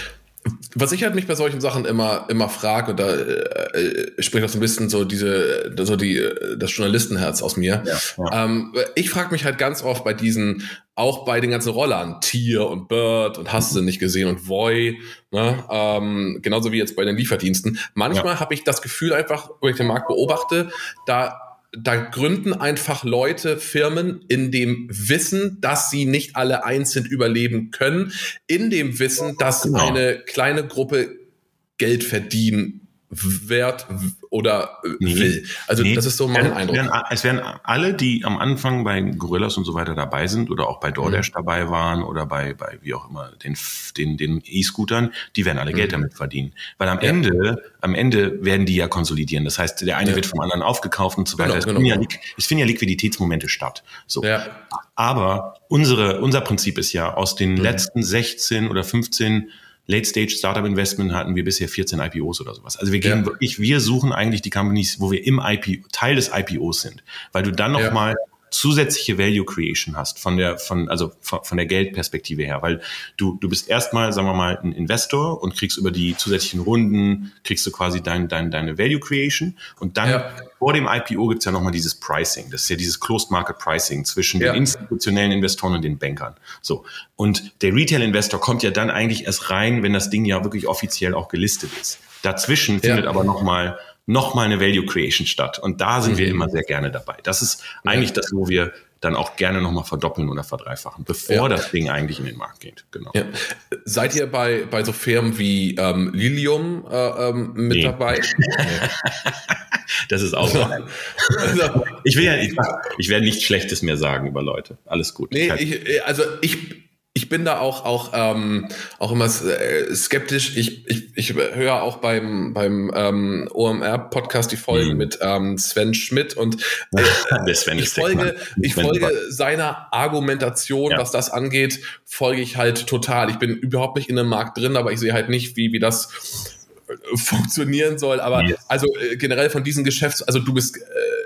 Was ich halt mich bei solchen Sachen immer immer frage und da äh, spricht auch so ein bisschen so diese so die das Journalistenherz aus mir. Ja, ja. Ähm, ich frage mich halt ganz oft bei diesen auch bei den ganzen Rollern Tier und Bird und hast du nicht gesehen und Voy, ne? ähm, genauso wie jetzt bei den Lieferdiensten. Manchmal ja. habe ich das Gefühl einfach, wenn ich den Markt beobachte, da da gründen einfach Leute Firmen in dem Wissen, dass sie nicht alle einzeln überleben können, in dem Wissen, dass genau. eine kleine Gruppe Geld verdienen wert oder nee, will. Also nee, das ist so mein es Eindruck. Werden, es werden alle, die am Anfang bei Gorillas und so weiter dabei sind oder auch bei DoorDash mhm. dabei waren oder bei, bei wie auch immer den den den E-Scootern, die werden alle Geld mhm. damit verdienen, weil am ja. Ende am Ende werden die ja konsolidieren. Das heißt, der eine ja. wird vom anderen aufgekauft und so weiter. Genau, es, genau. Finden ja, es finden ja Liquiditätsmomente statt. So. Aber unsere unser Prinzip ist ja aus den mhm. letzten 16 oder 15 Late-Stage Startup Investment hatten wir bisher 14 IPOs oder sowas. Also wir gehen ja. wirklich, wir suchen eigentlich die Companies, wo wir im IPO, Teil des IPOs sind, weil du dann nochmal ja zusätzliche Value Creation hast von der von also von, von der Geldperspektive her, weil du du bist erstmal sagen wir mal ein Investor und kriegst über die zusätzlichen Runden kriegst du quasi dein, dein deine Value Creation und dann ja. vor dem IPO gibt's ja nochmal dieses Pricing, das ist ja dieses Closed Market Pricing zwischen ja. den institutionellen Investoren und den Bankern. So und der Retail Investor kommt ja dann eigentlich erst rein, wenn das Ding ja wirklich offiziell auch gelistet ist. Dazwischen findet ja. aber nochmal nochmal eine Value Creation statt. Und da sind mhm. wir immer sehr gerne dabei. Das ist eigentlich das, wo wir dann auch gerne nochmal verdoppeln oder verdreifachen, bevor ja. das Ding eigentlich in den Markt geht. Genau. Ja. Seid ihr bei, bei so Firmen wie ähm, Lilium äh, ähm, mit nee. dabei? (laughs) das ist auch so. Also ich will ja, ich, ich werde nichts Schlechtes mehr sagen über Leute. Alles gut. Nee, ich, also ich ich bin da auch auch ähm, auch immer äh, skeptisch. Ich, ich, ich höre auch beim beim ähm, OMR Podcast die Folgen mhm. mit ähm, Sven Schmidt und (laughs) äh, Sven ich folge ich folge seiner Argumentation, ja. was das angeht, folge ich halt total. Ich bin überhaupt nicht in dem Markt drin, aber ich sehe halt nicht, wie wie das funktionieren soll. Aber yes. also äh, generell von diesen Geschäfts, also du bist äh,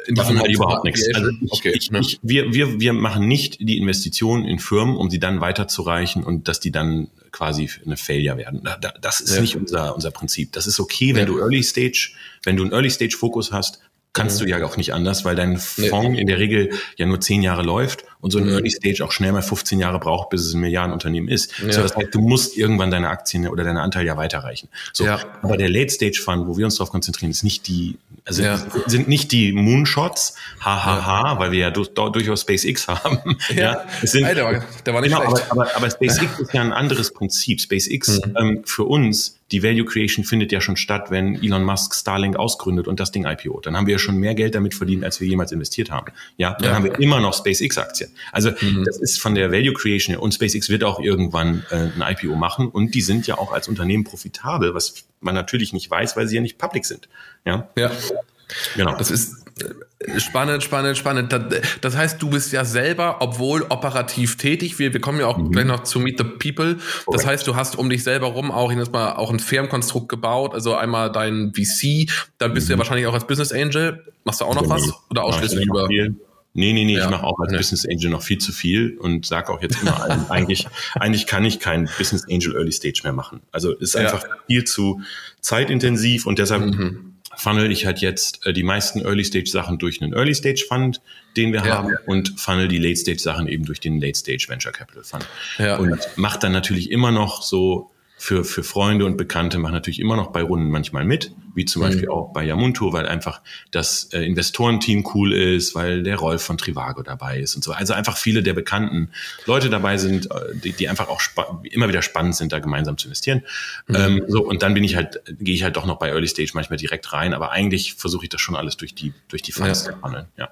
in diesem halt überhaupt nichts. Also ich, okay. ich, ich, wir, wir, wir machen nicht die Investitionen in Firmen, um sie dann weiterzureichen und dass die dann quasi eine Failure werden. Das ist ja. nicht unser, unser Prinzip. Das ist okay, wenn ja. du Early Stage, wenn du einen Early Stage Fokus hast, kannst mhm. du ja auch nicht anders, weil dein Fonds nee. in der Regel ja nur zehn Jahre läuft und so ein mhm. Early Stage auch schnell mal 15 Jahre braucht, bis es ein Milliardenunternehmen ist. Ja. So, das heißt, du musst irgendwann deine Aktien oder deine Anteile ja weiterreichen. So, ja. aber der Late Stage Fund, wo wir uns darauf konzentrieren, ist nicht die, also ja. sind nicht die Moonshots, hahaha, ha, ha, weil wir ja du, durchaus SpaceX haben. Ja, es sind, Alter, der war nicht genau, schlecht. Aber, aber, aber SpaceX ist ja ein anderes Prinzip. SpaceX mhm. ähm, für uns die Value Creation findet ja schon statt, wenn Elon Musk Starlink ausgründet und das Ding IPO. Dann haben wir ja schon mehr Geld damit verdient, als wir jemals investiert haben. Ja, dann ja. haben wir immer noch SpaceX-Aktien. Also mhm. das ist von der Value Creation und SpaceX wird auch irgendwann äh, ein IPO machen und die sind ja auch als Unternehmen profitabel, was man natürlich nicht weiß, weil sie ja nicht public sind. Ja. Ja. Genau. Das ist Spannend, spannend, spannend. Das heißt, du bist ja selber, obwohl operativ tätig, wir, wir kommen ja auch mhm. gleich noch zu Meet the People. Das heißt, du hast um dich selber rum auch jetzt mal auch ein Firmenkonstrukt gebaut, also einmal dein VC, dann bist mhm. du ja mhm. wahrscheinlich auch als Business Angel. Machst du auch noch was? Oder ausschließlich über? Nee, nee, nee, ja. ich mache auch als ja. Business Angel noch viel zu viel und sage auch jetzt immer allen, (laughs) eigentlich, eigentlich kann ich kein Business Angel Early Stage mehr machen. Also ist einfach ja. viel zu zeitintensiv und deshalb mhm funnel ich halt jetzt äh, die meisten Early-Stage-Sachen durch einen Early-Stage-Fund, den wir ja. haben, und funnel die Late-Stage-Sachen eben durch den Late-Stage-Venture Capital Fund. Ja. Und macht dann natürlich immer noch so für, für Freunde und Bekannte, macht natürlich immer noch bei Runden manchmal mit, wie zum Beispiel mhm. auch bei Yamunto, weil einfach das äh, Investorenteam cool ist, weil der Rolf von Trivago dabei ist und so. Also einfach viele der bekannten Leute dabei sind, äh, die, die einfach auch immer wieder spannend sind, da gemeinsam zu investieren. Mhm. Ähm, so und dann bin ich halt, gehe ich halt doch noch bei Early Stage manchmal direkt rein, aber eigentlich versuche ich das schon alles durch die durch die Funds ja. zu handeln. Ja.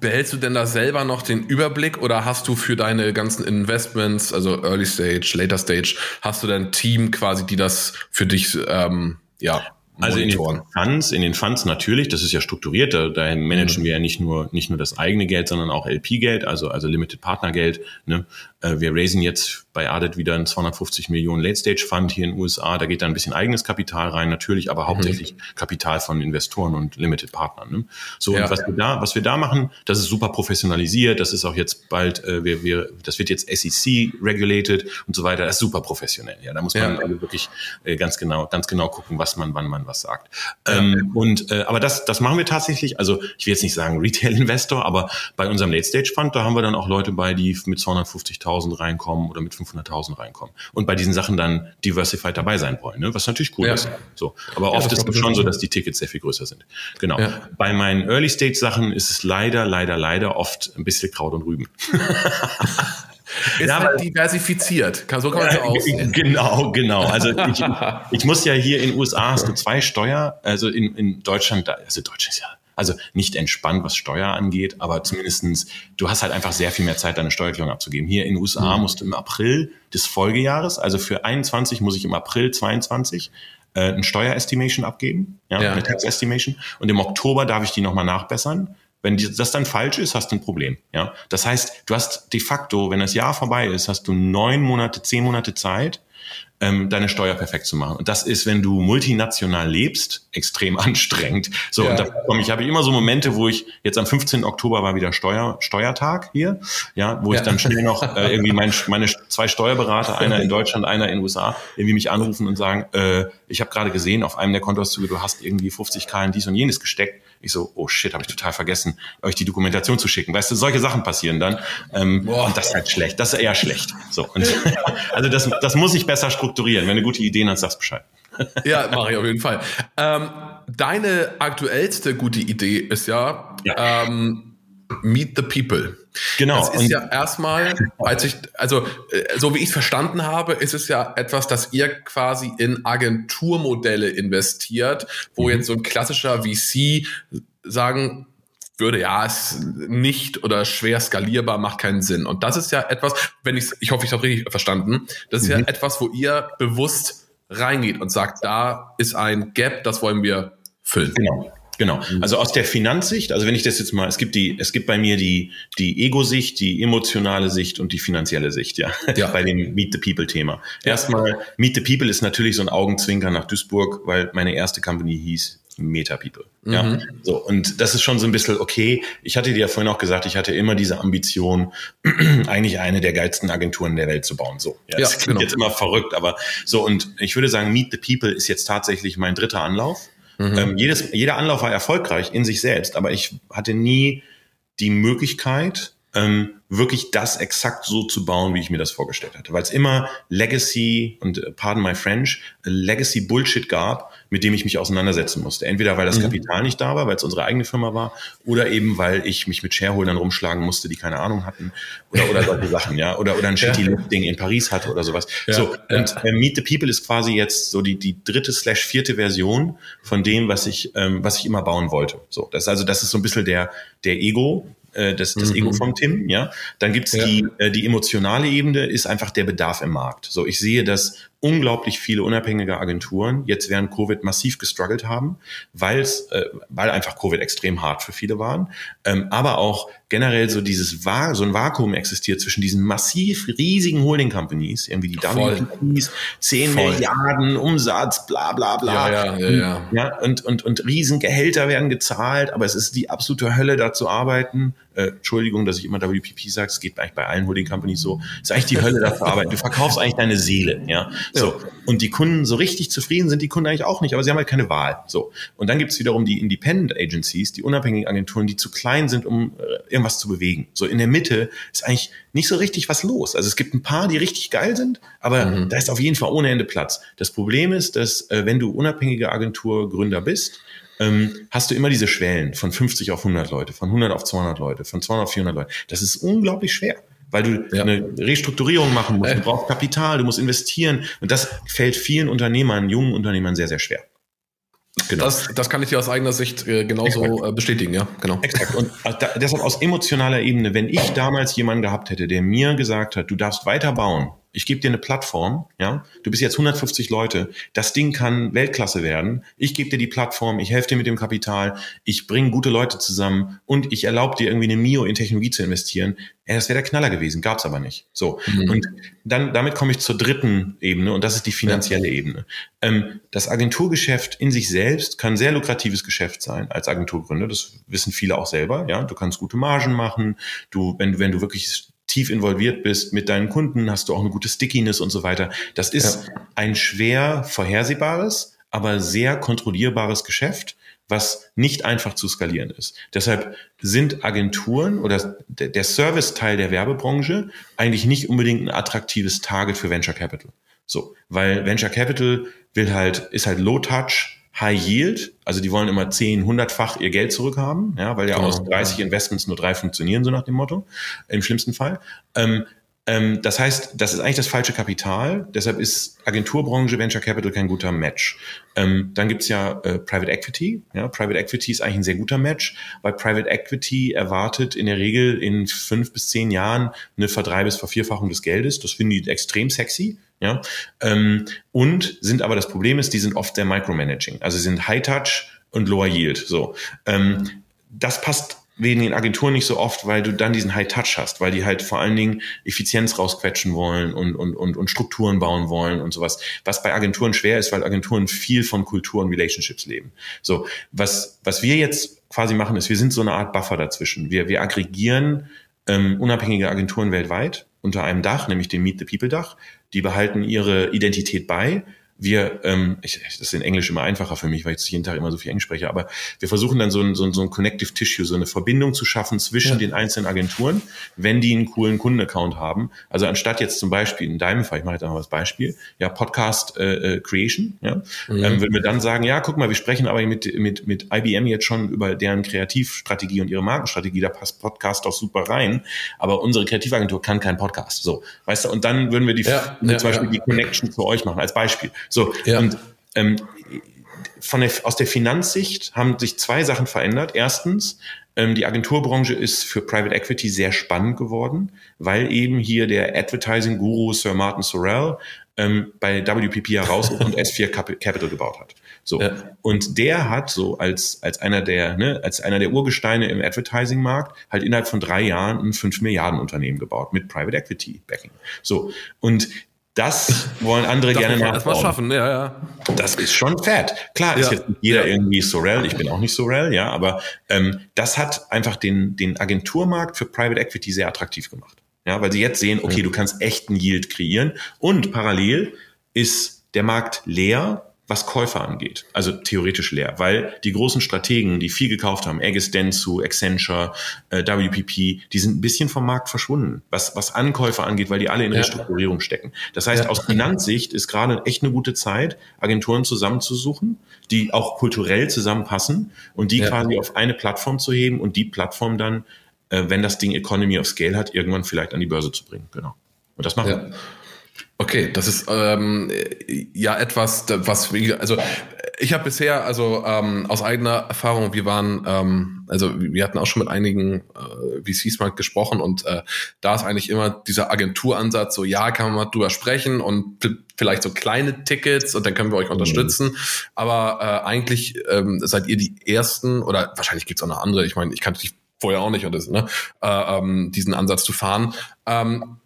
Behältst du denn da selber noch den Überblick oder hast du für deine ganzen Investments, also Early Stage, Later Stage, hast du dein Team quasi, die das für dich ähm, ja also in den Funds, in den Funds natürlich, das ist ja strukturiert, da, da managen mhm. wir ja nicht nur, nicht nur das eigene Geld, sondern auch LP-Geld, also, also Limited Partner Geld. Ne? Äh, wir raisen jetzt bei Adet wieder ein 250 Millionen Late-Stage-Fund hier in den USA. Da geht da ein bisschen eigenes Kapital rein, natürlich, aber hauptsächlich mhm. Kapital von Investoren und Limited Partnern. Ne? So, ja. und was wir da, was wir da machen, das ist super professionalisiert. Das ist auch jetzt bald, äh, wir, wir, das wird jetzt SEC regulated und so weiter. Das ist super professionell. Ja, da muss man ja. also wirklich äh, ganz genau, ganz genau gucken, was man, wann man was sagt. Ja. Ähm, und, äh, aber das, das machen wir tatsächlich. Also, ich will jetzt nicht sagen Retail-Investor, aber bei unserem Late-Stage-Fund, da haben wir dann auch Leute bei, die mit 250.000 reinkommen oder mit 500.000 reinkommen und bei diesen Sachen dann diversified dabei sein wollen, ne? was natürlich cool ja. ist. So, aber ja, oft ist es schon so, dass die Tickets sehr viel größer sind. Genau. Ja. Bei meinen Early Stage Sachen ist es leider, leider, leider oft ein bisschen Kraut und Rüben. (laughs) Ist ja, halt diversifiziert. So kann man es auch sehen. Genau, genau. Also (laughs) ich, ich muss ja hier in den USA hast du zwei Steuer, also in, in Deutschland, also Deutschland ist ja also nicht entspannt, was Steuer angeht, aber zumindestens du hast halt einfach sehr viel mehr Zeit, deine Steuererklärung abzugeben. Hier in den USA mhm. musst du im April des Folgejahres, also für 21 muss ich im April 22 äh, ein Steuerestimation abgeben, ja, ja. eine Tax Estimation. Und im Oktober darf ich die nochmal nachbessern. Wenn das dann falsch ist, hast du ein Problem. Ja, das heißt, du hast de facto, wenn das Jahr vorbei ist, hast du neun Monate, zehn Monate Zeit, ähm, deine Steuer perfekt zu machen. Und das ist, wenn du multinational lebst, extrem (laughs) anstrengend. So, ja. und da komme ich, habe ich immer so Momente, wo ich jetzt am 15. Oktober war wieder Steuer, Steuertag hier, ja, wo ja. ich dann schnell noch (laughs) äh, irgendwie mein, meine zwei Steuerberater, einer in Deutschland, einer in den USA, irgendwie mich anrufen und sagen, äh, ich habe gerade gesehen, auf einem der Kontoauszüge, du hast irgendwie 50 K in dies und jenes gesteckt ich so, oh shit, habe ich total vergessen, euch die Dokumentation zu schicken. Weißt du, solche Sachen passieren dann. Ähm, und das ist halt schlecht. Das ist eher schlecht. So. Und, (laughs) also das, das muss ich besser strukturieren. Wenn du gute Ideen hast, sagst Bescheid. (laughs) ja, mache ich auf jeden Fall. Ähm, deine aktuellste gute Idee ist ja, ja. Ähm, Meet the People. Genau. Das ist und ja erstmal, (laughs) als ich, also äh, so wie ich es verstanden habe, ist es ja etwas, dass ihr quasi in Agenturmodelle investiert, wo mhm. jetzt so ein klassischer VC sagen würde, ja, ist nicht oder schwer skalierbar, macht keinen Sinn. Und das ist ja etwas, wenn ich ich hoffe, ich habe richtig verstanden, das ist mhm. ja etwas, wo ihr bewusst reingeht und sagt, da ist ein Gap, das wollen wir füllen. Genau. Genau. Mhm. Also aus der Finanzsicht, also wenn ich das jetzt mal, es gibt die, es gibt bei mir die, die Ego-Sicht, die emotionale Sicht und die finanzielle Sicht, ja, (laughs) ja. bei dem Meet the People-Thema. Ja. Erstmal, Meet the People ist natürlich so ein Augenzwinker nach Duisburg, weil meine erste Company hieß Meta People. Ja, mhm. so und das ist schon so ein bisschen okay. Ich hatte dir ja vorhin auch gesagt, ich hatte immer diese Ambition, (clears throat) eigentlich eine der geilsten Agenturen der Welt zu bauen. So, ja, das ja, klingt genau. jetzt immer verrückt, aber so und ich würde sagen, Meet the People ist jetzt tatsächlich mein dritter Anlauf. Mhm. Ähm, jedes, jeder Anlauf war erfolgreich in sich selbst, aber ich hatte nie die Möglichkeit, ähm, wirklich das exakt so zu bauen, wie ich mir das vorgestellt hatte. Weil es immer Legacy und äh, pardon my French, Legacy Bullshit gab, mit dem ich mich auseinandersetzen musste. Entweder weil das mhm. Kapital nicht da war, weil es unsere eigene Firma war, oder eben weil ich mich mit Shareholdern rumschlagen musste, die keine Ahnung hatten, oder oder solche Sachen, ja, oder oder ein shitty ja. Ding in Paris hatte oder sowas. Ja. So und äh, Meet the People ist quasi jetzt so die die dritte slash vierte Version von dem, was ich ähm, was ich immer bauen wollte. So, das ist also das ist so ein bisschen der der Ego äh, das, das mhm. Ego vom Tim, ja. Dann gibt's ja. die, äh, die emotionale Ebene, ist einfach der Bedarf im Markt. So, ich sehe, dass unglaublich viele unabhängige Agenturen jetzt während Covid massiv gestruggelt haben, weil's, äh, weil einfach Covid extrem hart für viele waren, ähm, aber auch generell so dieses Va so ein Vakuum existiert zwischen diesen massiv riesigen Holding Companies, irgendwie die WPPs, 10 Voll. Milliarden Umsatz, bla bla bla. Ja, ja, ja, ja. und, und, und Riesengehälter werden gezahlt, aber es ist die absolute Hölle, da zu arbeiten äh, Entschuldigung, dass ich immer WPP sage, es geht eigentlich bei allen Holding Companies so, ist eigentlich die Hölle da zu arbeiten. Du verkaufst eigentlich deine Seele, ja. So. Und die Kunden so richtig zufrieden sind die Kunden eigentlich auch nicht, aber sie haben halt keine Wahl. So. Und dann gibt's wiederum die Independent Agencies, die unabhängigen Agenturen, die zu klein sind, um äh, irgendwas zu bewegen. So in der Mitte ist eigentlich nicht so richtig was los. Also es gibt ein paar, die richtig geil sind, aber mhm. da ist auf jeden Fall ohne Ende Platz. Das Problem ist, dass äh, wenn du unabhängige Agenturgründer bist, ähm, hast du immer diese Schwellen von 50 auf 100 Leute, von 100 auf 200 Leute, von 200 auf 400 Leute. Das ist unglaublich schwer weil du ja. eine Restrukturierung machen musst, du (laughs) brauchst Kapital, du musst investieren und das fällt vielen Unternehmern, jungen Unternehmern sehr, sehr schwer. Genau. Das, das kann ich dir aus eigener Sicht äh, genauso Exakt. Äh, bestätigen, ja, genau. Exakt. Und äh, da, deshalb aus emotionaler Ebene, wenn ich damals jemanden gehabt hätte, der mir gesagt hat, du darfst weiter bauen, ich gebe dir eine Plattform, ja, du bist jetzt 150 Leute, das Ding kann Weltklasse werden, ich gebe dir die Plattform, ich helfe dir mit dem Kapital, ich bringe gute Leute zusammen und ich erlaube dir irgendwie eine Mio in Technologie zu investieren, ja, das wäre der Knaller gewesen, gab's aber nicht. So, mhm. und dann damit komme ich zur dritten Ebene und das ist die finanzielle ja. Ebene. Ähm, das Agenturgeschäft in sich selbst kann sehr lukratives Geschäft sein als Agenturgründer, das wissen viele auch selber, ja, du kannst gute Margen machen, du, wenn, wenn du wirklich tief involviert bist mit deinen Kunden, hast du auch eine gute Stickiness und so weiter. Das ist ja. ein schwer vorhersehbares, aber sehr kontrollierbares Geschäft, was nicht einfach zu skalieren ist. Deshalb sind Agenturen oder der Service-Teil der Werbebranche eigentlich nicht unbedingt ein attraktives Target für Venture Capital. So, weil Venture Capital will halt, ist halt Low Touch, High Yield, also die wollen immer 10, 100-fach ihr Geld zurückhaben, ja, weil ja genau, aus 30 ja. Investments nur drei funktionieren, so nach dem Motto, im schlimmsten Fall. Ähm, ähm, das heißt, das ist eigentlich das falsche Kapital, deshalb ist Agenturbranche Venture Capital kein guter Match. Ähm, dann gibt's ja äh, Private Equity. Ja, Private Equity ist eigentlich ein sehr guter Match, weil Private Equity erwartet in der Regel in fünf bis zehn Jahren eine Verdrei- bis Vervierfachung des Geldes. Das finden die extrem sexy. Ja? Ähm, und sind aber das Problem ist, die sind oft sehr micromanaging. Also sie sind High Touch und Lower Yield. So, ähm, das passt wegen den Agenturen nicht so oft, weil du dann diesen High Touch hast, weil die halt vor allen Dingen Effizienz rausquetschen wollen und, und, und, und Strukturen bauen wollen und sowas. Was bei Agenturen schwer ist, weil Agenturen viel von Kultur und Relationships leben. So, was, was wir jetzt quasi machen, ist, wir sind so eine Art Buffer dazwischen. Wir, wir aggregieren ähm, unabhängige Agenturen weltweit unter einem Dach, nämlich dem Meet the People Dach. Die behalten ihre Identität bei, wir, ähm, ich, das ist in Englisch immer einfacher für mich, weil ich jeden Tag immer so viel Englisch spreche, aber wir versuchen dann so ein, so ein, so ein Connective Tissue, so eine Verbindung zu schaffen zwischen ja. den einzelnen Agenturen, wenn die einen coolen Kundenaccount haben. Also anstatt jetzt zum Beispiel in deinem Fall, ich mache jetzt einmal das Beispiel, ja, Podcast äh, äh, Creation, ja, mhm. ähm, würden wir dann sagen, ja, guck mal, wir sprechen aber mit, mit, mit IBM jetzt schon über deren Kreativstrategie und ihre Markenstrategie, da passt Podcast auch super rein, aber unsere Kreativagentur kann keinen Podcast. So, weißt du, und dann würden wir die ja, zum Beispiel die Connection zu euch machen, als Beispiel. So, ja. und ähm, von der, aus der Finanzsicht haben sich zwei Sachen verändert. Erstens, ähm, die Agenturbranche ist für Private Equity sehr spannend geworden, weil eben hier der Advertising-Guru Sir Martin Sorrell ähm, bei WPP heraus und (laughs) S4 Capital gebaut hat. So. Ja. Und der hat so als, als einer der, ne, als einer der Urgesteine im Advertising-Markt halt innerhalb von drei Jahren ein 5 Milliarden Unternehmen gebaut mit Private Equity Backing. So. Und das wollen andere gerne nachbauen. Das schaffen, ja, ja. Das ist schon fett. Klar ist ja. jetzt nicht jeder ja. irgendwie Sorel, ich bin auch nicht Sorel, ja, aber ähm, das hat einfach den, den Agenturmarkt für Private Equity sehr attraktiv gemacht. Ja, weil sie jetzt sehen, okay, du kannst echten Yield kreieren und parallel ist der Markt leer was Käufer angeht. Also theoretisch leer, weil die großen Strategen, die viel gekauft haben, Aegis Dentsu, Accenture, äh, WPP, die sind ein bisschen vom Markt verschwunden, was, was Ankäufer angeht, weil die alle in Restrukturierung stecken. Das heißt, ja. aus Finanzsicht ist gerade echt eine gute Zeit, Agenturen zusammenzusuchen, die auch kulturell zusammenpassen und die ja. quasi auf eine Plattform zu heben und die Plattform dann, äh, wenn das Ding Economy of Scale hat, irgendwann vielleicht an die Börse zu bringen. Genau. Und das machen ja. wir. Okay, das ist ähm, ja etwas, was also ich habe bisher also ähm, aus eigener Erfahrung, wir waren ähm, also wir hatten auch schon mit einigen äh, VCs mal gesprochen und äh, da ist eigentlich immer dieser Agenturansatz, so ja, kann man mal drüber sprechen und vielleicht so kleine Tickets und dann können wir euch unterstützen. Mhm. Aber äh, eigentlich ähm, seid ihr die ersten oder wahrscheinlich gibt's auch noch andere. Ich meine, ich kannte dich vorher auch nicht und das, ne, äh, ähm, diesen Ansatz zu fahren. Ähm,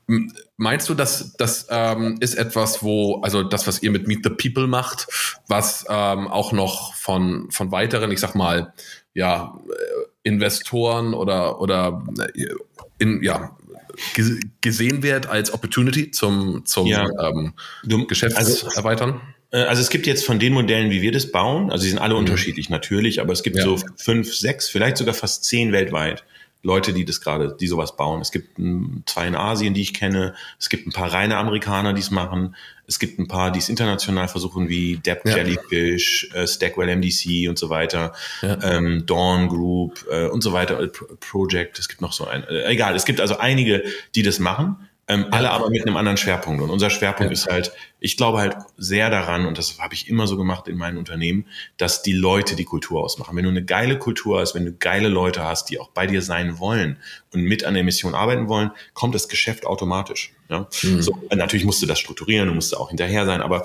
Meinst du, dass das ähm, ist etwas, wo, also das, was ihr mit Meet the People macht, was ähm, auch noch von, von weiteren, ich sag mal, ja, Investoren oder, oder äh, in, ja, gesehen wird als Opportunity zum, zum Ja. ähm, also- erweitern? Äh, Also es gibt jetzt von den Modellen, wie wir das bauen, also sie sind alle unterschiedlich natürlich, aber es gibt Ja. so fünf, sechs, vielleicht sogar fast zehn weltweit Leute, die das gerade, die sowas bauen. Es gibt zwei in Asien, die ich kenne. Es gibt ein paar reine Amerikaner, die es machen. Es gibt ein paar, die es international versuchen, wie Depp Ja. Jellyfish, äh, Stackwell MDC und so weiter, Ja. ähm, Dawn Group äh, und so weiter, äh, Pro- Project. Es gibt noch so ein, äh, egal. Es gibt also einige, die das machen. Ähm, alle aber mit einem anderen Schwerpunkt. Und unser Schwerpunkt Ja. ist halt, ich glaube halt sehr daran, und das habe ich immer so gemacht in meinen Unternehmen, dass die Leute die Kultur ausmachen. Wenn du eine geile Kultur hast, wenn du geile Leute hast, die auch bei dir sein wollen und mit an der Mission arbeiten wollen, kommt das Geschäft automatisch. Ja? So, äh, natürlich musst du das strukturieren, du musst auch hinterher sein, aber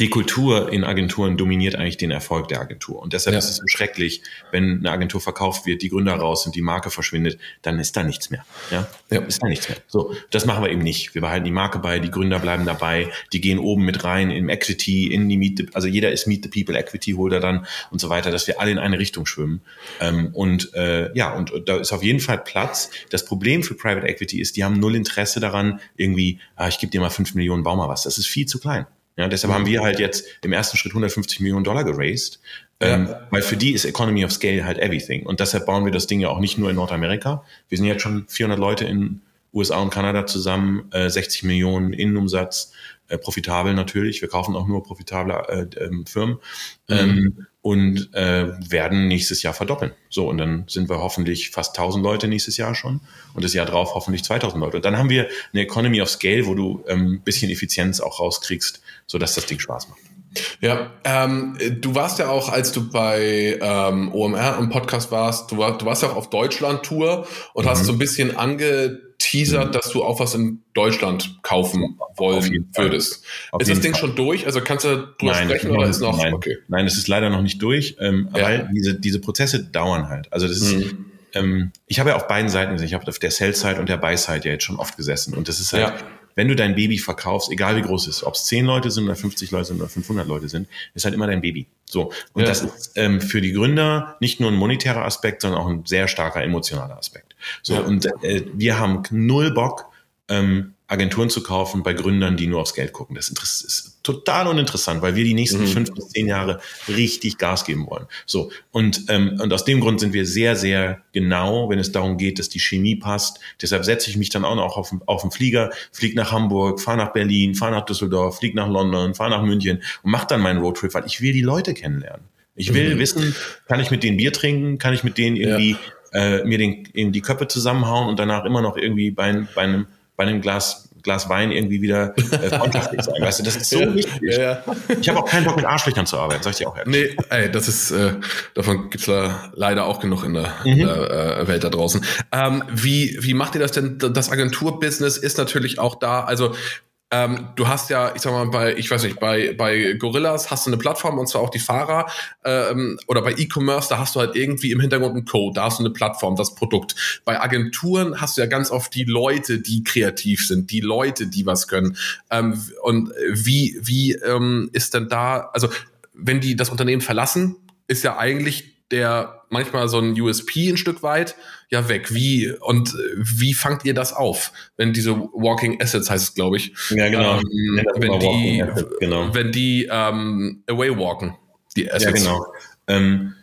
die Kultur in Agenturen dominiert eigentlich den Erfolg der Agentur. Und deshalb Ja. ist es so schrecklich, wenn eine Agentur verkauft wird, die Gründer raus sind, die Marke verschwindet, dann ist da nichts mehr. Ja? Ja. Ist da nichts mehr. So, das machen wir eben nicht. Wir behalten die Marke bei, die Gründer bleiben dabei, die gehen oben mit rein im Equity, in die Meet the, also jeder ist Meet the People Equity Holder dann und so weiter, dass wir alle in eine Richtung schwimmen. Ähm, und äh, ja, und da ist auf jeden Fall Platz. Das Problem für Private Equity ist, die haben null Interesse daran, irgendwie, ah, ich gebe dir mal fünf Millionen, bau mal was. Das ist viel zu klein. Ja, deshalb haben wir halt jetzt im ersten Schritt 150 Millionen Dollar geraced, ähm, weil für die ist Economy of Scale halt everything. Und deshalb bauen wir das Ding ja auch nicht nur in Nordamerika. Wir sind jetzt schon 400 Leute in USA und Kanada zusammen, äh, 60 Millionen Innenumsatz, äh, profitabel natürlich. Wir kaufen auch nur profitable äh, ähm, Firmen ähm, und äh, werden nächstes Jahr verdoppeln. So, und dann sind wir hoffentlich fast 1000 Leute nächstes Jahr schon und das Jahr drauf hoffentlich 2000 Leute. Und dann haben wir eine Economy of Scale, wo du ähm, bisschen Effizienz auch rauskriegst, sodass das Ding Spaß macht. Ja, ähm, du warst ja auch, als du bei ähm, OMR im Podcast warst, du, war, du warst ja auch auf Deutschland-Tour und Mhm. hast so ein bisschen angeteasert, dass du auch was in Deutschland kaufen Auf wollen würdest. Ist das Ding Fall. schon durch? Also kannst du drüber Nein, sprechen oder ist noch? nein, Okay. nein, es ist leider noch nicht durch, ähm, Ja. weil diese, diese Prozesse dauern halt. Also das ist, Mhm. ähm, ich habe ja auf beiden Seiten, ich habe auf der Sell-Side und der Buy-Side ja jetzt schon oft gesessen und das ist halt, Ja. wenn du dein Baby verkaufst, egal wie groß es ist, ob es 10 Leute sind oder 50 Leute sind oder 500 Leute sind, ist halt immer dein Baby. So. Und Ja. das ist ähm, für die Gründer nicht nur ein monetärer Aspekt, sondern auch ein sehr starker emotionaler Aspekt. So. Ja. Und äh, wir haben null Bock, ähm, Agenturen zu kaufen bei Gründern, die nur aufs Geld gucken. Das ist total uninteressant, weil wir die nächsten Mhm. fünf bis zehn Jahre richtig Gas geben wollen. So und ähm, und aus dem Grund sind wir sehr sehr genau, wenn es darum geht, dass die Chemie passt. Deshalb setze ich mich dann auch noch auf, den- auf den Flieger, fliege nach Hamburg, fahre nach Berlin, fahre nach Düsseldorf, fliege nach London, fahre nach München und mache dann meinen Roadtrip, weil ich will die Leute kennenlernen. Ich will Mhm. wissen, kann ich mit denen Bier trinken, kann ich mit denen irgendwie äh, mir den, in die Köpfe zusammenhauen und danach immer noch irgendwie bei, bei einem bei einem Glas Glas Wein irgendwie wieder äh, freundschaftlich sein. Weißt du, das ist so Ja, wichtig. ja, ja. Ich habe auch keinen Bock mit Arschlöchern zu arbeiten, sag ich dir auch ehrlich. Nee, ey, das ist, äh, davon gibt's da leider auch genug in der, Mhm. in der äh, Welt da draußen. Ähm, wie, wie macht ihr das denn? Das Agenturbusiness ist natürlich auch da, also ähm, du hast ja, ich sag mal, bei, ich weiß nicht, bei, bei Gorillas hast du eine Plattform und zwar auch die Fahrer, ähm, oder bei E-Commerce, da hast du halt irgendwie im Hintergrund einen Code, da hast du eine Plattform, das Produkt. Bei Agenturen hast du ja ganz oft die Leute, die kreativ sind, die Leute, die was können. Ähm, und wie, wie ähm, ist denn da, also wenn die das Unternehmen verlassen, ist ja eigentlich der manchmal so ein USP ein Stück weit ja weg. Wie und äh, wie fangt ihr das auf, wenn diese Walking Assets heißt es, glaube ich, Ja, genau. ähm, Ja, wenn die Assets, genau. wenn die ähm, away walken, die Assets. Ja, genau. Ähm,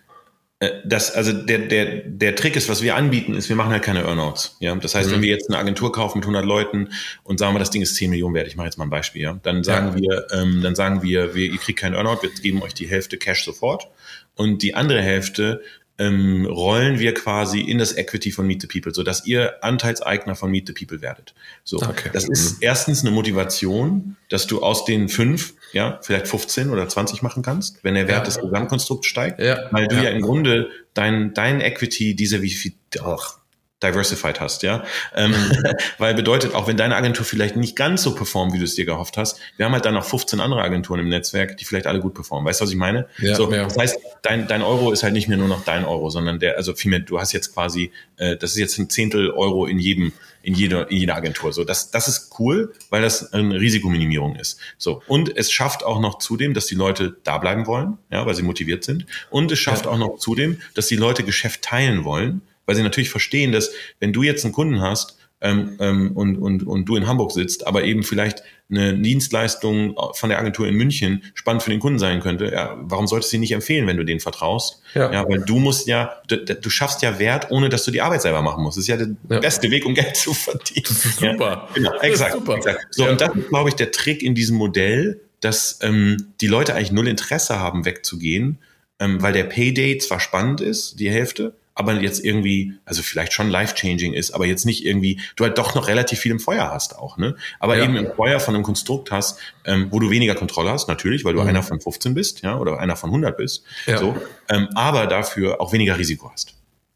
äh, das, also der, der, der Trick ist, was wir anbieten, ist, wir machen halt keine Earnouts. Ja? Das heißt, Mhm. wenn wir jetzt eine Agentur kaufen mit 100 Leuten und sagen wir, das Ding ist 10 Millionen wert, ich mache jetzt mal ein Beispiel, ja? dann sagen wir, ähm, dann sagen wir, wir, ihr kriegt keinen Earnout, wir geben euch die Hälfte Cash sofort und die andere Hälfte ähm, rollen wir quasi in das Equity von Meet the People, sodass ihr Anteilseigner von Meet the People werdet. So, Okay. das ist erstens eine Motivation, dass du aus den fünf, ja, vielleicht 15 oder 20 machen kannst, wenn der Wert Ja. des Gesamtkonstrukts steigt, Ja. weil du ja. Ja. im Grunde dein, dein Equity, diese wie viel, ach, diversified hast, ja. Ähm, (laughs) weil bedeutet, auch wenn deine Agentur vielleicht nicht ganz so performt, wie du es dir gehofft hast, wir haben halt dann noch 15 andere Agenturen im Netzwerk, die vielleicht alle gut performen. Weißt du, was ich meine? Ja, so, ja. Das heißt, dein, dein Euro ist halt nicht mehr nur noch dein Euro, sondern der, also vielmehr, du hast jetzt quasi, äh, das ist jetzt ein Zehntel Euro in jedem, in jeder, in jeder Agentur. So, das, das ist cool, weil das eine Risikominimierung ist. So. Und es schafft auch noch zudem, dass die Leute da bleiben wollen, ja, weil sie motiviert sind. Und es schafft ja. auch noch zudem, dass die Leute Geschäft teilen wollen, weil sie natürlich verstehen, dass wenn du jetzt einen Kunden hast ähm, ähm, und, und, und du in Hamburg sitzt, aber eben vielleicht eine Dienstleistung von der Agentur in München spannend für den Kunden sein könnte, ja, warum solltest du sie nicht empfehlen, wenn du denen vertraust? Ja. ja, weil du musst ja, du, du schaffst ja Wert, ohne dass du die Arbeit selber machen musst. Das ist ja der ja. beste Weg, um Geld zu verdienen. (laughs) Super. Ja, genau, exakt. Super. exakt. So, und das ist, glaube ich, der Trick in diesem Modell, dass ähm, die Leute eigentlich null Interesse haben, wegzugehen, ähm, weil der Payday zwar spannend ist, die Hälfte, aber jetzt irgendwie, also vielleicht schon life-changing ist, aber jetzt nicht irgendwie, du halt doch noch relativ viel im Feuer hast auch, ne? Aber ja. eben im Feuer von einem Konstrukt hast, ähm, wo du weniger Kontrolle hast, natürlich, weil du mhm. einer von 15 bist, ja, oder einer von 100 bist, ja. so, ähm, aber dafür auch weniger Risiko hast.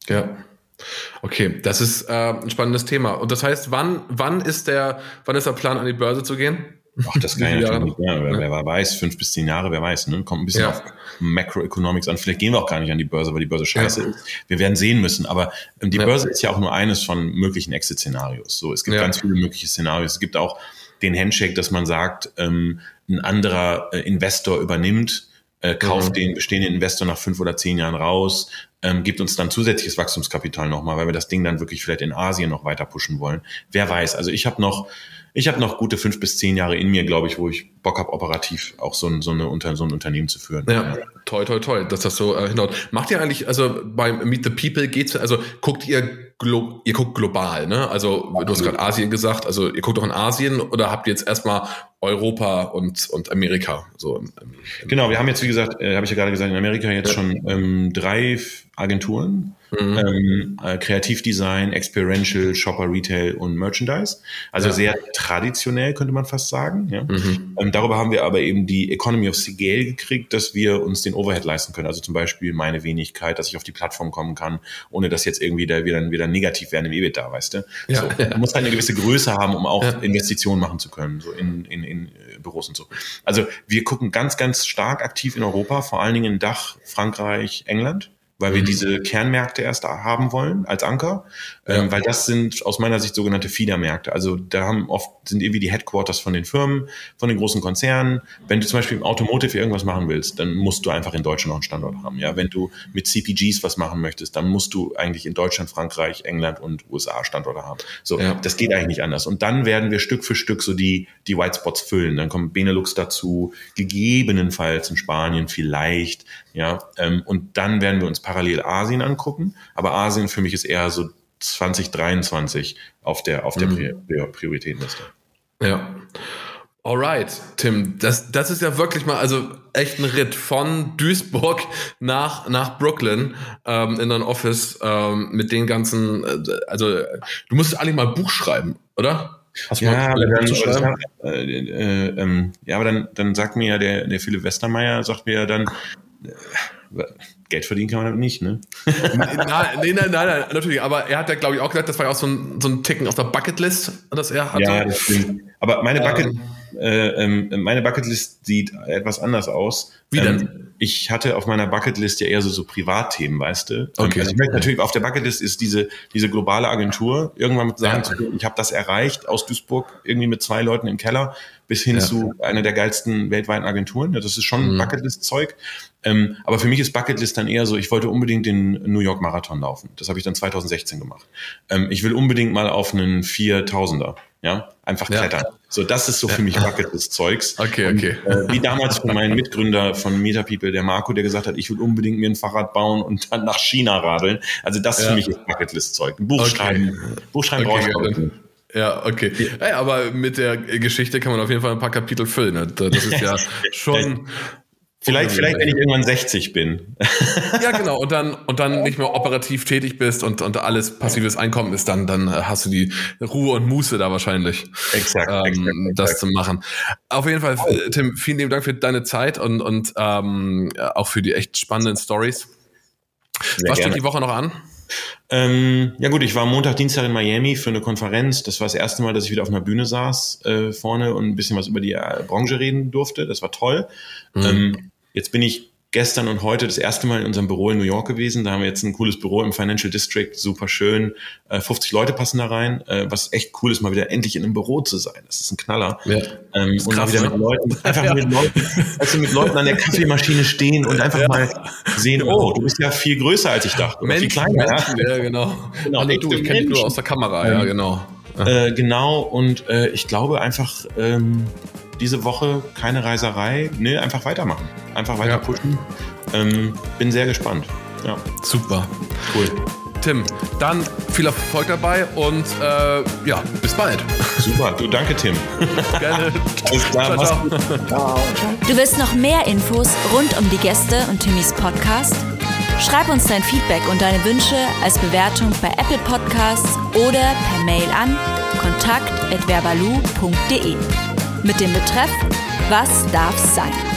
Ja. Okay, das ist äh, ein spannendes Thema. Und das heißt, wann, wann ist der, wann ist der Plan, an die Börse zu gehen? Ach, das kann ich natürlich nicht mehr. Wer, wer, weiß, fünf bis zehn Jahre, wer weiß. Ne? Kommt ein bisschen ja. auf Macroeconomics an. Vielleicht gehen wir auch gar nicht an die Börse, weil die Börse scheiße ja. ist. Wir werden sehen müssen. Aber ähm, die ja. Börse ist ja auch nur eines von möglichen Exit-Szenarios. So, es gibt ganz viele mögliche Szenarios. Es gibt auch den Handshake, dass man sagt, ähm, ein anderer äh, Investor übernimmt, äh, kauft mhm. den bestehenden Investor nach fünf oder zehn Jahren raus, ähm, gibt uns dann zusätzliches Wachstumskapital nochmal, weil wir das Ding dann wirklich vielleicht in Asien noch weiter pushen wollen. Wer weiß. Also ich habe noch ich habe noch gute fünf bis zehn Jahre in mir, glaube ich, wo ich Bock habe, operativ auch so ein, so, eine, unter, so ein Unternehmen zu führen. Ja, toll, toll, toll, dass das so äh, hinhaut. Macht ihr eigentlich, also beim Meet the People geht's, also guckt ihr, glo ihr guckt global, ne? Also du hast gerade Asien gesagt, also ihr guckt auch in Asien oder habt ihr jetzt erstmal Europa und, und Amerika? So im, im genau, wir haben jetzt, wie gesagt, äh, habe ich ja gerade gesagt, in Amerika jetzt ja. schon ähm, drei Agenturen Mhm. Ähm, äh, Kreativdesign, Experiential, Shopper, Retail und Merchandise. Also ja. sehr traditionell, könnte man fast sagen. Ja? Mhm. Ähm, darüber haben wir aber eben die Economy of Scale gekriegt, dass wir uns den Overhead leisten können. Also zum Beispiel meine Wenigkeit, dass ich auf die Plattform kommen kann, ohne dass jetzt irgendwie da wieder, wieder negativ werden im EBITDA, weißt du? Ja. So, man muss halt eine gewisse Größe haben, um auch. Investitionen machen zu können, so in, in, in äh, Büros und so. Also wir gucken ganz, ganz stark aktiv in Europa, vor allen Dingen in Dach, Frankreich, England weil wir mhm. diese Kernmärkte erst haben wollen als Anker, ja. ähm, weil das sind aus meiner Sicht sogenannte Feedermärkte. Also da haben oft sind irgendwie die Headquarters von den Firmen, von den großen Konzernen. Wenn du zum Beispiel im Automotive irgendwas machen willst, dann musst du einfach in Deutschland noch einen Standort haben. Ja, wenn du mit CPGs was machen möchtest, dann musst du eigentlich in Deutschland, Frankreich, England und USA Standorte haben. So, ja. das geht eigentlich nicht anders. Und dann werden wir Stück für Stück so die die White Spots füllen. Dann kommt Benelux dazu, gegebenenfalls in Spanien vielleicht. Ja, ähm, und dann werden wir uns parallel Asien angucken. Aber Asien für mich ist eher so 2023 auf der, auf der mhm. Prioritätenliste. Ja. Alright, Tim, das, das ist ja wirklich mal, also echt ein Ritt von Duisburg nach, nach Brooklyn ähm, in dein Office ähm, mit den ganzen, äh, also du musst eigentlich mal Buch schreiben, oder? Hast du ja, mal dann, schreiben? Äh, äh, ähm, ja, aber dann, dann sagt mir ja der, der Philipp Westermeier, sagt mir ja dann, äh, Geld verdienen kann man damit nicht, ne? nein, nein, (laughs) nein, nein, natürlich. Aber er hat ja, glaube ich, auch gesagt, das war ja auch so ein, so ein Ticken auf der Bucketlist, das er hatte. Ja, das stimmt. Aber meine, Bucket, ähm, äh, äh, meine Bucketlist sieht etwas anders aus. Wie denn? Ähm, ich hatte auf meiner Bucketlist ja eher so, so Privatthemen, weißt du? Okay. Also ich möchte natürlich, auf der Bucketlist ist diese, diese globale Agentur, irgendwann mit sagen ja. ich habe das erreicht aus Duisburg, irgendwie mit zwei Leuten im Keller, bis hin ja. zu einer der geilsten weltweiten Agenturen. Ja, das ist schon mhm. Bucketlist-Zeug. Ähm, aber für mich ist Bucketlist dann eher so, ich wollte unbedingt den New York Marathon laufen. Das habe ich dann 2016 gemacht. Ähm, ich will unbedingt mal auf einen 4000er. Ja, einfach ja. klettern. So, das ist so für mich Bucketlist-Zeugs. Okay, (laughs) okay. Und, äh, wie damals von meinem Mitgründer von MetaPeople, der Marco, der gesagt hat, ich will unbedingt mir ein Fahrrad bauen und dann nach China radeln. Also das ja. für mich ist Bucketlist-Zeug. Ein Buch okay. schreiben. Buch schreiben okay, brauche ich ja, okay. Hey, aber mit der Geschichte kann man auf jeden Fall ein paar Kapitel füllen. Ne? Das ist ja (laughs) schon. Vielleicht, vielleicht, wenn ich irgendwann 60 bin. ja, (laughs) genau. Und dann, und dann nicht mehr operativ tätig bist und, und alles passives Einkommen ist, dann, dann hast du die Ruhe und Muße da wahrscheinlich. Exakt, ähm, exakt, Das zu machen. Auf jeden Fall, oh. Tim, vielen lieben Dank für deine Zeit und, und ähm, auch für die echt spannenden Stories. Was steht die Woche noch an? Ähm, ja gut, ich war Montag, Dienstag in Miami für eine Konferenz. Das war das erste Mal, dass ich wieder auf einer Bühne saß äh, vorne und ein bisschen was über die äh, Branche reden durfte. Das war toll. Mhm. Ähm, jetzt bin ich gestern und heute das erste Mal in unserem Büro in New York gewesen. Da haben wir jetzt ein cooles Büro im Financial District, super schön. Äh, 50 Leute passen da rein, äh, was echt cool ist, mal wieder endlich in einem Büro zu sein. Das ist ein Knaller. Ja. Ähm, und krass, wieder mit Leuten, einfach ja. mit Leuten, also mit Leuten an der Kaffeemaschine stehen und einfach ja. mal sehen, oh, du bist ja viel größer als ich dachte. Menschen, viel kleiner, Menschen, ja. genau. genau also, du, ich kenne dich nur aus der Kamera, ja, genau. Äh, genau, und äh, ich glaube einfach, ähm, diese Woche keine Reiserei, nee, einfach weitermachen. Einfach weiter ja. pushen. Ähm, bin sehr gespannt. Ja. Super. Cool. Tim, dann viel Erfolg dabei und äh, ja, bis bald. Super, du danke Tim. Gerne. (laughs) Alles klar, ciao, ciao. Du willst noch mehr Infos rund um die Gäste und Timmys Podcast? Schreib uns dein Feedback und deine Wünsche als Bewertung bei Apple Podcasts oder per Mail an kontakt@verbalu.de mit dem Betreff Was darf sein?